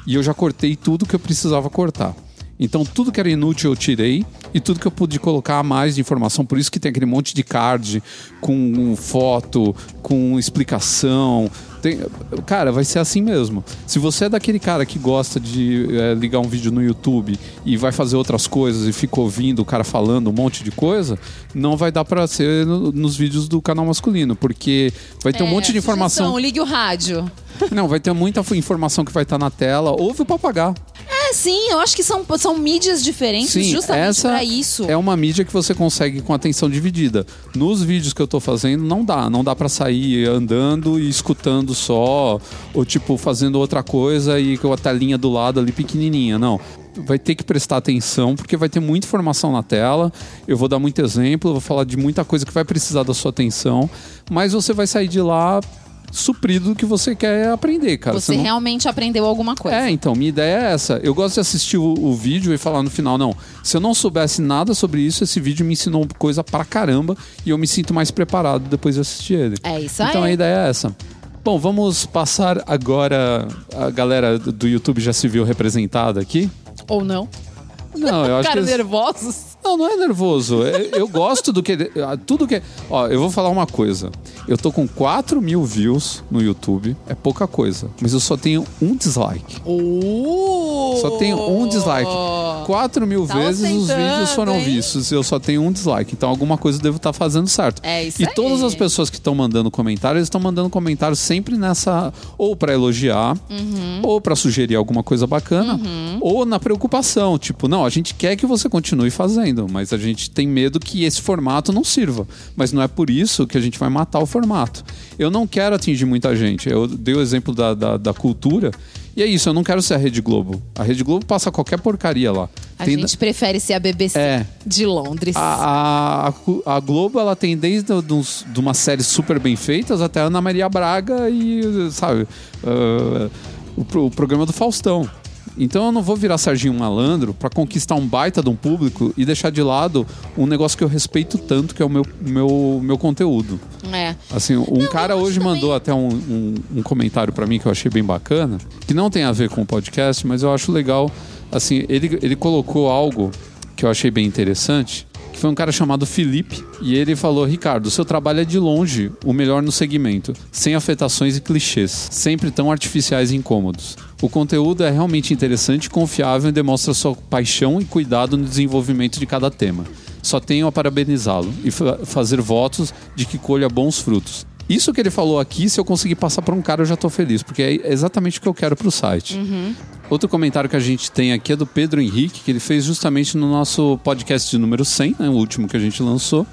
S1: E eu já cortei tudo que eu precisava cortar. Então, tudo que era inútil eu tirei e tudo que eu pude colocar mais de informação. Por isso que tem aquele monte de card com foto, com explicação, Tem- cara, vai ser assim mesmo. Se você é daquele cara que gosta de é, ligar um vídeo no YouTube e vai fazer outras coisas e fica ouvindo o cara falando um monte de coisa, não vai dar pra ser no- nos vídeos do canal masculino, porque vai ter um
S2: É,
S1: monte de informação.
S2: sugestão, ligue o rádio.
S1: Não, vai ter muita informação que vai estar na tela. Ouve o papagaio.
S2: É, sim, eu acho que são, são mídias diferentes
S1: Sim,
S2: justamente
S1: essa
S2: pra isso.
S1: é uma mídia que você consegue com atenção dividida. Nos vídeos que eu tô fazendo, não dá. Não dá pra sair andando e escutando só, ou tipo, fazendo outra coisa e com a telinha do lado ali pequenininha. Não. Vai ter que prestar atenção, porque vai ter muita informação na tela. Eu vou dar muito exemplo, eu vou falar de muita coisa que vai precisar da sua atenção, mas você vai sair de lá suprido do que você quer aprender, cara.
S2: Você
S1: não-
S2: realmente aprendeu alguma coisa.
S1: é, então, minha ideia é essa. Eu gosto de assistir o, o vídeo e falar no final, não, se eu não soubesse nada sobre isso, esse vídeo me ensinou coisa pra caramba e eu me sinto mais preparado depois de assistir ele.
S2: É isso
S1: Então
S2: aí.
S1: a ideia é essa. Bom, vamos passar agora. A galera do YouTube já se viu representada aqui?
S2: Ou não?
S1: Não, eu acho que.
S2: Cara,
S1: eles-
S2: nervosos.
S1: Não, não é nervoso. Eu, eu gosto do que. ah, Tudo que. Ó, eu vou falar uma coisa. Eu tô com 4 mil views no YouTube. É pouca coisa. Mas eu só tenho um dislike.
S2: Uh!
S1: Só tenho um dislike. 4 mil
S2: Tá
S1: vezes os vídeos foram
S2: hein?
S1: vistos e eu só tenho um dislike. Então alguma coisa eu devo estar fazendo certo.
S2: É isso
S1: E
S2: aí.
S1: todas as pessoas que estão mandando comentários, eles estão mandando comentários sempre nessa. Ou pra elogiar,
S2: Uhum.
S1: ou pra sugerir alguma coisa bacana, ou na preocupação. Tipo, não, a gente quer que você continue fazendo, mas a gente tem medo que esse formato não sirva. Mas não é por isso que a gente vai matar o formato. Eu não quero atingir muita gente. Eu dei o exemplo da, da, da cultura. E é isso, eu não quero ser a Rede Globo. A Rede Globo passa qualquer porcaria lá.
S2: A
S1: Tem-
S2: gente prefere ser a BBC
S1: É.
S2: de Londres.
S1: a, a, a Globo ela tem desde uns- de umas séries super bem feitas até a Ana Maria Braga e, sabe, ah, o, o programa do Faustão. Então eu não vou virar Serginho Malandro pra conquistar um baita de um público e deixar de lado um negócio que eu respeito tanto, que é o meu, meu, meu conteúdo.
S2: É.
S1: Assim, um cara
S2: eu acho
S1: hoje
S2: também-
S1: mandou até um, um, um comentário pra mim que eu achei bem bacana, que não tem a ver com o podcast, mas eu acho legal. Assim, ele, ele colocou algo que eu achei bem interessante, que foi um cara chamado Felipe, e ele falou: Ricardo, seu trabalho é de longe o melhor no segmento, sem afetações e clichês, sempre tão artificiais e incômodos. O conteúdo é realmente interessante, confiável e demonstra sua paixão e cuidado no desenvolvimento de cada tema. Só tenho a parabenizá-lo e fa- fazer votos de que colha bons frutos. Isso que ele falou aqui, se eu conseguir passar para um cara, eu já tô feliz, porque é exatamente o que eu quero pro site. Outro comentário que a gente tem aqui é do Pedro Henrique, que ele fez justamente no nosso podcast de número 100, né, o último que a gente lançou.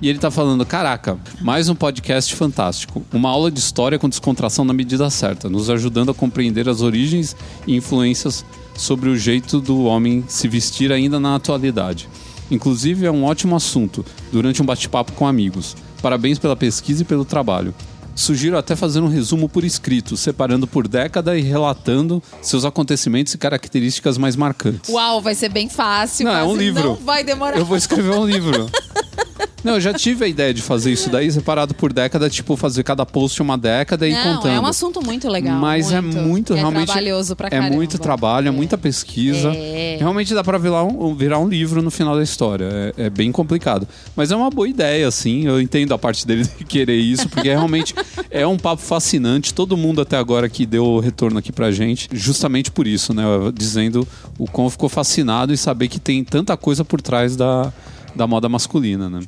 S1: E ele tá falando: caraca, mais um podcast fantástico. Uma aula de história com descontração na medida certa, nos ajudando a compreender as origens e influências sobre o jeito do homem se vestir ainda na atualidade. Inclusive, é um ótimo assunto durante um bate-papo com amigos. Parabéns pela pesquisa e pelo trabalho. Sugiro até fazer um resumo por escrito, separando por década e relatando seus acontecimentos e características mais marcantes.
S2: Uau, vai ser bem fácil.
S1: Não, é um livro.
S2: Não vai demorar.
S1: Eu vou escrever um livro. Não, eu já tive a ideia de fazer isso daí, separado por década, tipo, fazer cada post uma década e
S2: Não,
S1: contando.
S2: é um assunto muito legal.
S1: Mas é muito,
S2: é
S1: realmente.
S2: trabalhoso pra
S1: É muito trabalho, é muita pesquisa.
S2: É.
S1: Realmente dá pra virar um, virar um livro no final da história. É, é bem complicado. Mas é uma boa ideia, assim. Eu entendo a parte dele de querer isso, porque realmente é um papo fascinante. Todo mundo até agora que deu o retorno aqui pra gente, justamente por isso, né? Dizendo o quão ficou fascinado e saber que tem tanta coisa por trás da, da moda masculina, né?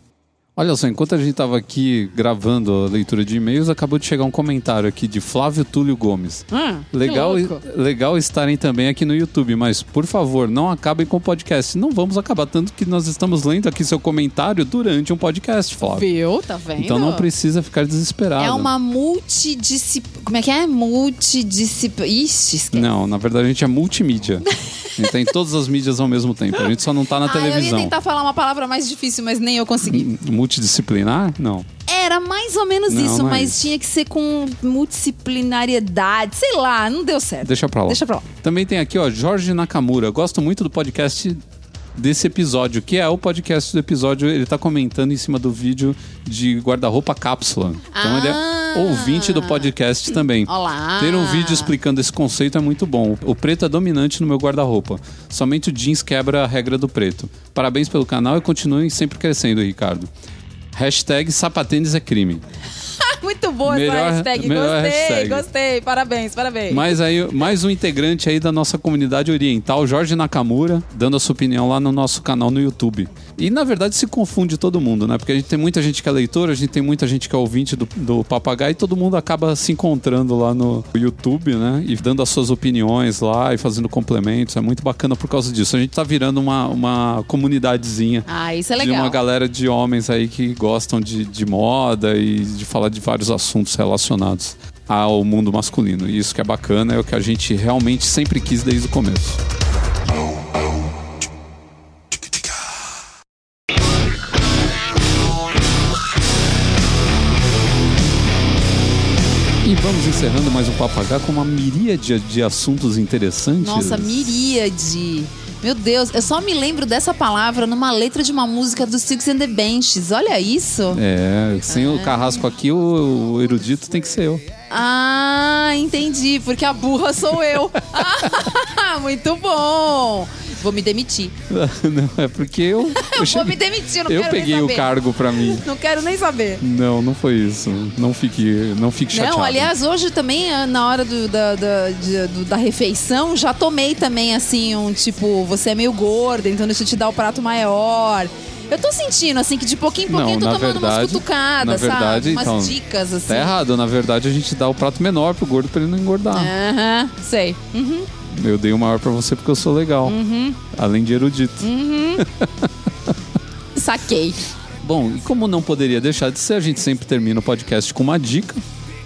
S1: Olha só, enquanto a gente estava aqui gravando a leitura de e-mails, acabou de chegar um comentário aqui de Flávio Túlio Gomes.
S2: Que
S1: Legal, legal estarem também aqui no YouTube, mas por favor, não acabem com o podcast. Não vamos acabar tanto que nós estamos lendo aqui seu comentário durante um podcast, Flávio.
S2: Viu? Tá vendo?
S1: Então não precisa ficar desesperado.
S2: É uma multidisciplina. Como é que é? Multidisciplina. Ixi, esquece.
S1: Não, na verdade a gente é multimídia. a gente tem todas as mídias ao mesmo tempo. A gente só não tá na
S2: Ah, eu ia
S1: televisão.
S2: tentar falar uma palavra mais difícil, mas nem eu consegui.
S1: Multidisciplinar? Não.
S2: Era mais ou menos
S1: Não,
S2: isso,
S1: é
S2: mas tinha que ser com multidisciplinariedade. Sei lá, não deu certo.
S1: Deixa pra lá.
S2: Deixa pra lá.
S1: Também tem aqui, ó, Jorge Nakamura. Gosto muito do podcast desse episódio, que é o podcast do episódio. Ele tá comentando em cima do vídeo de guarda-roupa cápsula. Então ele
S2: Ah.
S1: é ouvinte do podcast também.
S2: Olá.
S1: Ter um vídeo explicando esse conceito é muito bom. O preto é dominante no meu guarda-roupa. Somente o jeans quebra a regra do preto. Parabéns pelo canal e continuem sempre crescendo, Ricardo. Hashtag sapatênis é crime.
S2: Muito boa
S1: Melhor-
S2: essa hashtag.
S1: melhor
S2: gostei,
S1: hashtag.
S2: gostei. Parabéns, parabéns.
S1: Mais aí, mais um integrante aí da nossa comunidade oriental, Jorge Nakamura, dando a sua opinião lá no nosso canal no YouTube. E na verdade se confunde todo mundo, né? Porque a gente tem muita gente que é leitora, a gente tem muita gente que é ouvinte do, do Papagaio e todo mundo acaba se encontrando lá no YouTube, né? E dando as suas opiniões lá e fazendo complementos. É muito bacana por causa disso. A gente tá virando uma, uma comunidadezinha.
S2: Ah, isso é
S1: De
S2: legal.
S1: uma galera de homens aí que gostam de, de moda e de falar de vários assuntos relacionados ao mundo masculino. E isso que é bacana, é o que a gente realmente sempre quis desde o começo. E vamos encerrando mais um Papagaio com uma miríade de assuntos interessantes.
S2: Nossa, miríade. Meu Deus, eu só me lembro dessa palavra numa letra de uma música dos Six and the Benches. Olha isso.
S1: É, sem o carrasco aqui, o, o erudito tem que ser eu.
S2: Ah, entendi. Porque a burra sou eu. Ah, muito bom. Vou me demitir.
S1: Não, é porque eu. Eu,
S2: Vou
S1: cheguei-
S2: me demitir, não
S1: eu
S2: quero nem
S1: peguei o
S2: saber.
S1: cargo pra mim.
S2: Não quero nem saber.
S1: Não, não foi isso. Não fique, não fique chateado.
S2: Não, aliás, hoje também, ah, na hora do- da, da, de- do- da refeição, já tomei também, assim, um tipo, você é meio gorda, então deixa eu te dar o prato maior. Eu tô sentindo, assim, que de pouquinho em pouquinho
S1: Não,
S2: eu tô tomando umas
S1: verdade-
S2: cutucadas,
S1: na verdade,
S2: sabe? Umas
S1: então,
S2: dicas, assim.
S1: Tá errado. Na verdade, a gente dá o prato menor pro gordo pra ele não engordar.
S2: Aham, sei. Uhum.
S1: Eu dei o maior pra você porque eu sou legal. Além de erudito.
S2: Saquei.
S1: Bom, e como não poderia deixar de ser, a gente sempre termina o podcast com uma dica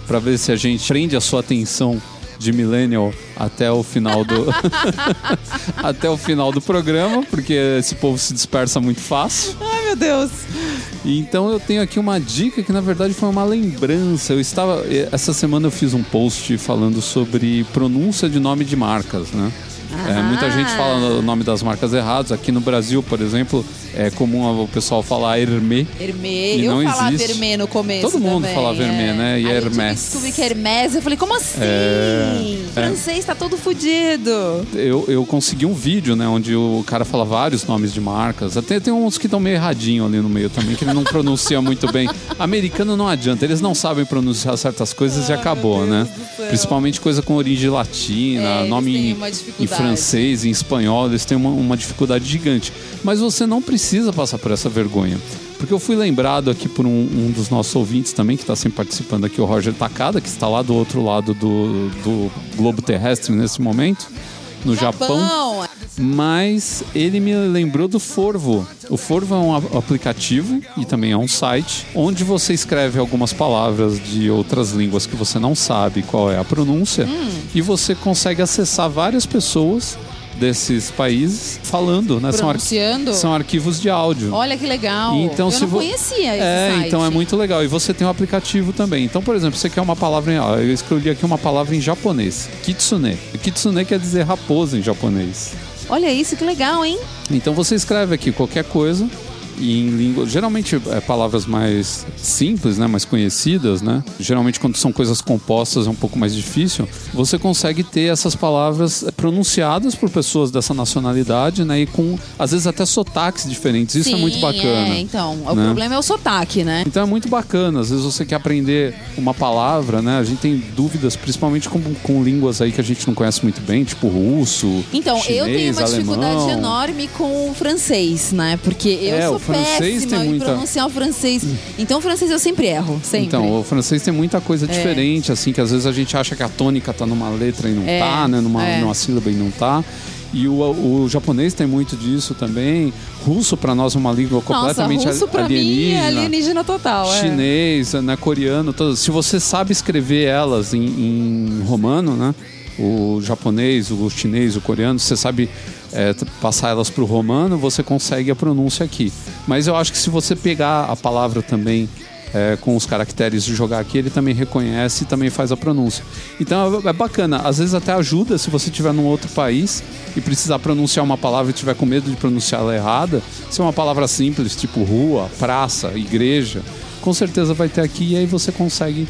S1: pra ver se a gente prende a sua atenção de millennial até o final do até o final do programa, porque esse povo se dispersa muito fácil.
S2: Ai, meu Deus.
S1: Então eu tenho aqui uma dica que na verdade foi uma lembrança. Eu estava essa semana eu fiz um post falando sobre pronúncia de nome de marcas, né? É, muita gente fala o nome das marcas errados. Aqui no Brasil, por exemplo, é comum o pessoal falar Hermé.
S2: Hermê.
S1: E
S2: Eu
S1: não
S2: falava
S1: existe.
S2: Hermê no começo
S1: Todo mundo
S2: também,
S1: falava Hermé,
S2: é.
S1: né? E
S2: Aí eu tive que
S1: Hermès.
S2: é Hermès. Eu falei, como assim?
S1: É, é.
S2: Francês tá todo fudido.
S1: Eu, eu consegui um vídeo, né, onde o cara fala vários nomes de marcas. Até tem uns que estão meio erradinho ali no meio também, que ele não pronuncia muito bem. Americano não adianta, eles não sabem pronunciar certas coisas e acabou, né? Principalmente coisa com origem latina,
S2: É,
S1: nome em, em francês, em espanhol, eles têm uma, uma dificuldade gigante. Mas você não precisa passar por essa vergonha. Porque eu fui lembrado aqui por um, um dos nossos ouvintes também, que está sempre participando aqui, o Roger Takada, que está lá do outro lado do, do globo terrestre nesse momento, no Japão. Mas ele me lembrou do Forvo. O Forvo é um aplicativo e também é um site onde você escreve algumas palavras de outras línguas que você não sabe qual é a pronúncia e você consegue acessar várias pessoas desses países falando, né? São, ar- são arquivos de áudio.
S2: Olha que legal.
S1: Então,
S2: eu
S1: se
S2: não
S1: vo-
S2: conhecia esse
S1: É,
S2: site.
S1: então é muito legal. E você tem um aplicativo também. Então, por exemplo, você quer uma palavra em. eu escolhi aqui uma palavra em japonês. Kitsune. Kitsune quer dizer raposa em japonês.
S2: Olha isso, que legal, hein?
S1: Então você escreve aqui qualquer coisa e em língua, geralmente é palavras mais simples, né, mais conhecidas, né? Geralmente quando são coisas compostas é um pouco mais difícil. Você consegue ter essas palavras pronunciadas por pessoas dessa nacionalidade, né, e com às vezes até sotaques diferentes. Isso é
S2: Sim,
S1: muito bacana.
S2: É, então, o
S1: né?
S2: problema é o sotaque, né?
S1: Então é muito bacana. Às vezes você quer aprender uma palavra, né? A gente tem dúvidas, principalmente com, com línguas aí que a gente não conhece muito bem, tipo russo.
S2: Então, eu tenho
S1: chinês,
S2: uma dificuldade
S1: alemão.
S2: enorme com o francês, né? Porque eu
S1: É,
S2: sou
S1: o francês tem
S2: em
S1: muita-
S2: pronunciar o francês. Então, o francês eu sempre erro, sempre.
S1: Então, o francês tem muita
S2: É.
S1: coisa diferente, assim, que às vezes a gente acha que a tônica tá numa letra e não
S2: É,
S1: tá, né? Numa,
S2: é.
S1: numa sílaba e não tá. E o, o japonês tem muito disso também. Russo, pra nós, é uma língua
S2: Nossa,
S1: completamente
S2: russo pra mim
S1: alienígena.
S2: é alienígena total. é.
S1: chinês, né, coreano, todas. Se você sabe escrever elas em, em romano, né? O japonês, o chinês, o coreano, você sabe é, passar elas para o romano, você consegue a pronúncia aqui. Mas eu acho que se você pegar a palavra também é, com os caracteres e jogar aqui, ele também reconhece e também faz a pronúncia. Então é, é bacana. Às vezes até ajuda se você estiver num outro país e precisar pronunciar uma palavra e tiver com medo de pronunciar ela errada. Se é uma palavra simples, tipo rua, praça, igreja, com certeza vai ter aqui e aí você consegue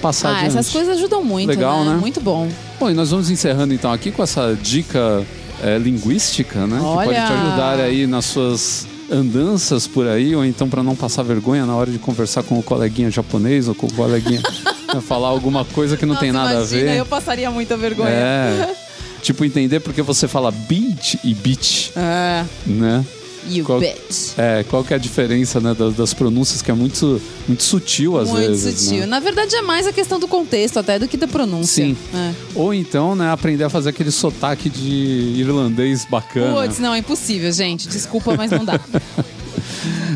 S1: passar
S2: Ah,
S1: adiante.
S2: essas coisas ajudam muito,
S1: Legal, né?
S2: Muito bom.
S1: Bom, e nós vamos encerrando então aqui com essa dica é, linguística, né? Que pode
S2: Olha!
S1: te ajudar aí nas suas andanças por aí, ou então para não passar vergonha na hora de conversar com o coleguinha japonês ou com o coleguinha né, falar alguma coisa que não
S2: Nossa,
S1: tem nada
S2: imagina,
S1: a ver.
S2: eu passaria muita vergonha.
S1: É. Tipo, entender porque você fala beach e beach,
S2: É.
S1: né?
S2: You
S1: Qual-
S2: bet.
S1: É, qual que é a diferença né, das, das pronúncias, que é muito, muito sutil às
S2: Muito
S1: vezes.
S2: sutil.
S1: né?
S2: Na verdade, é mais a questão do contexto até do que da pronúncia.
S1: Sim.
S2: É.
S1: Ou então, né, aprender a fazer aquele sotaque de irlandês bacana.
S2: Putz, não, é impossível, gente. Desculpa, mas não dá.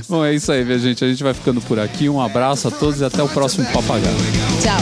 S1: Bom, é isso aí, minha gente. A gente vai ficando por aqui. Um abraço a todos e até o próximo Papagaio.
S2: Tchau.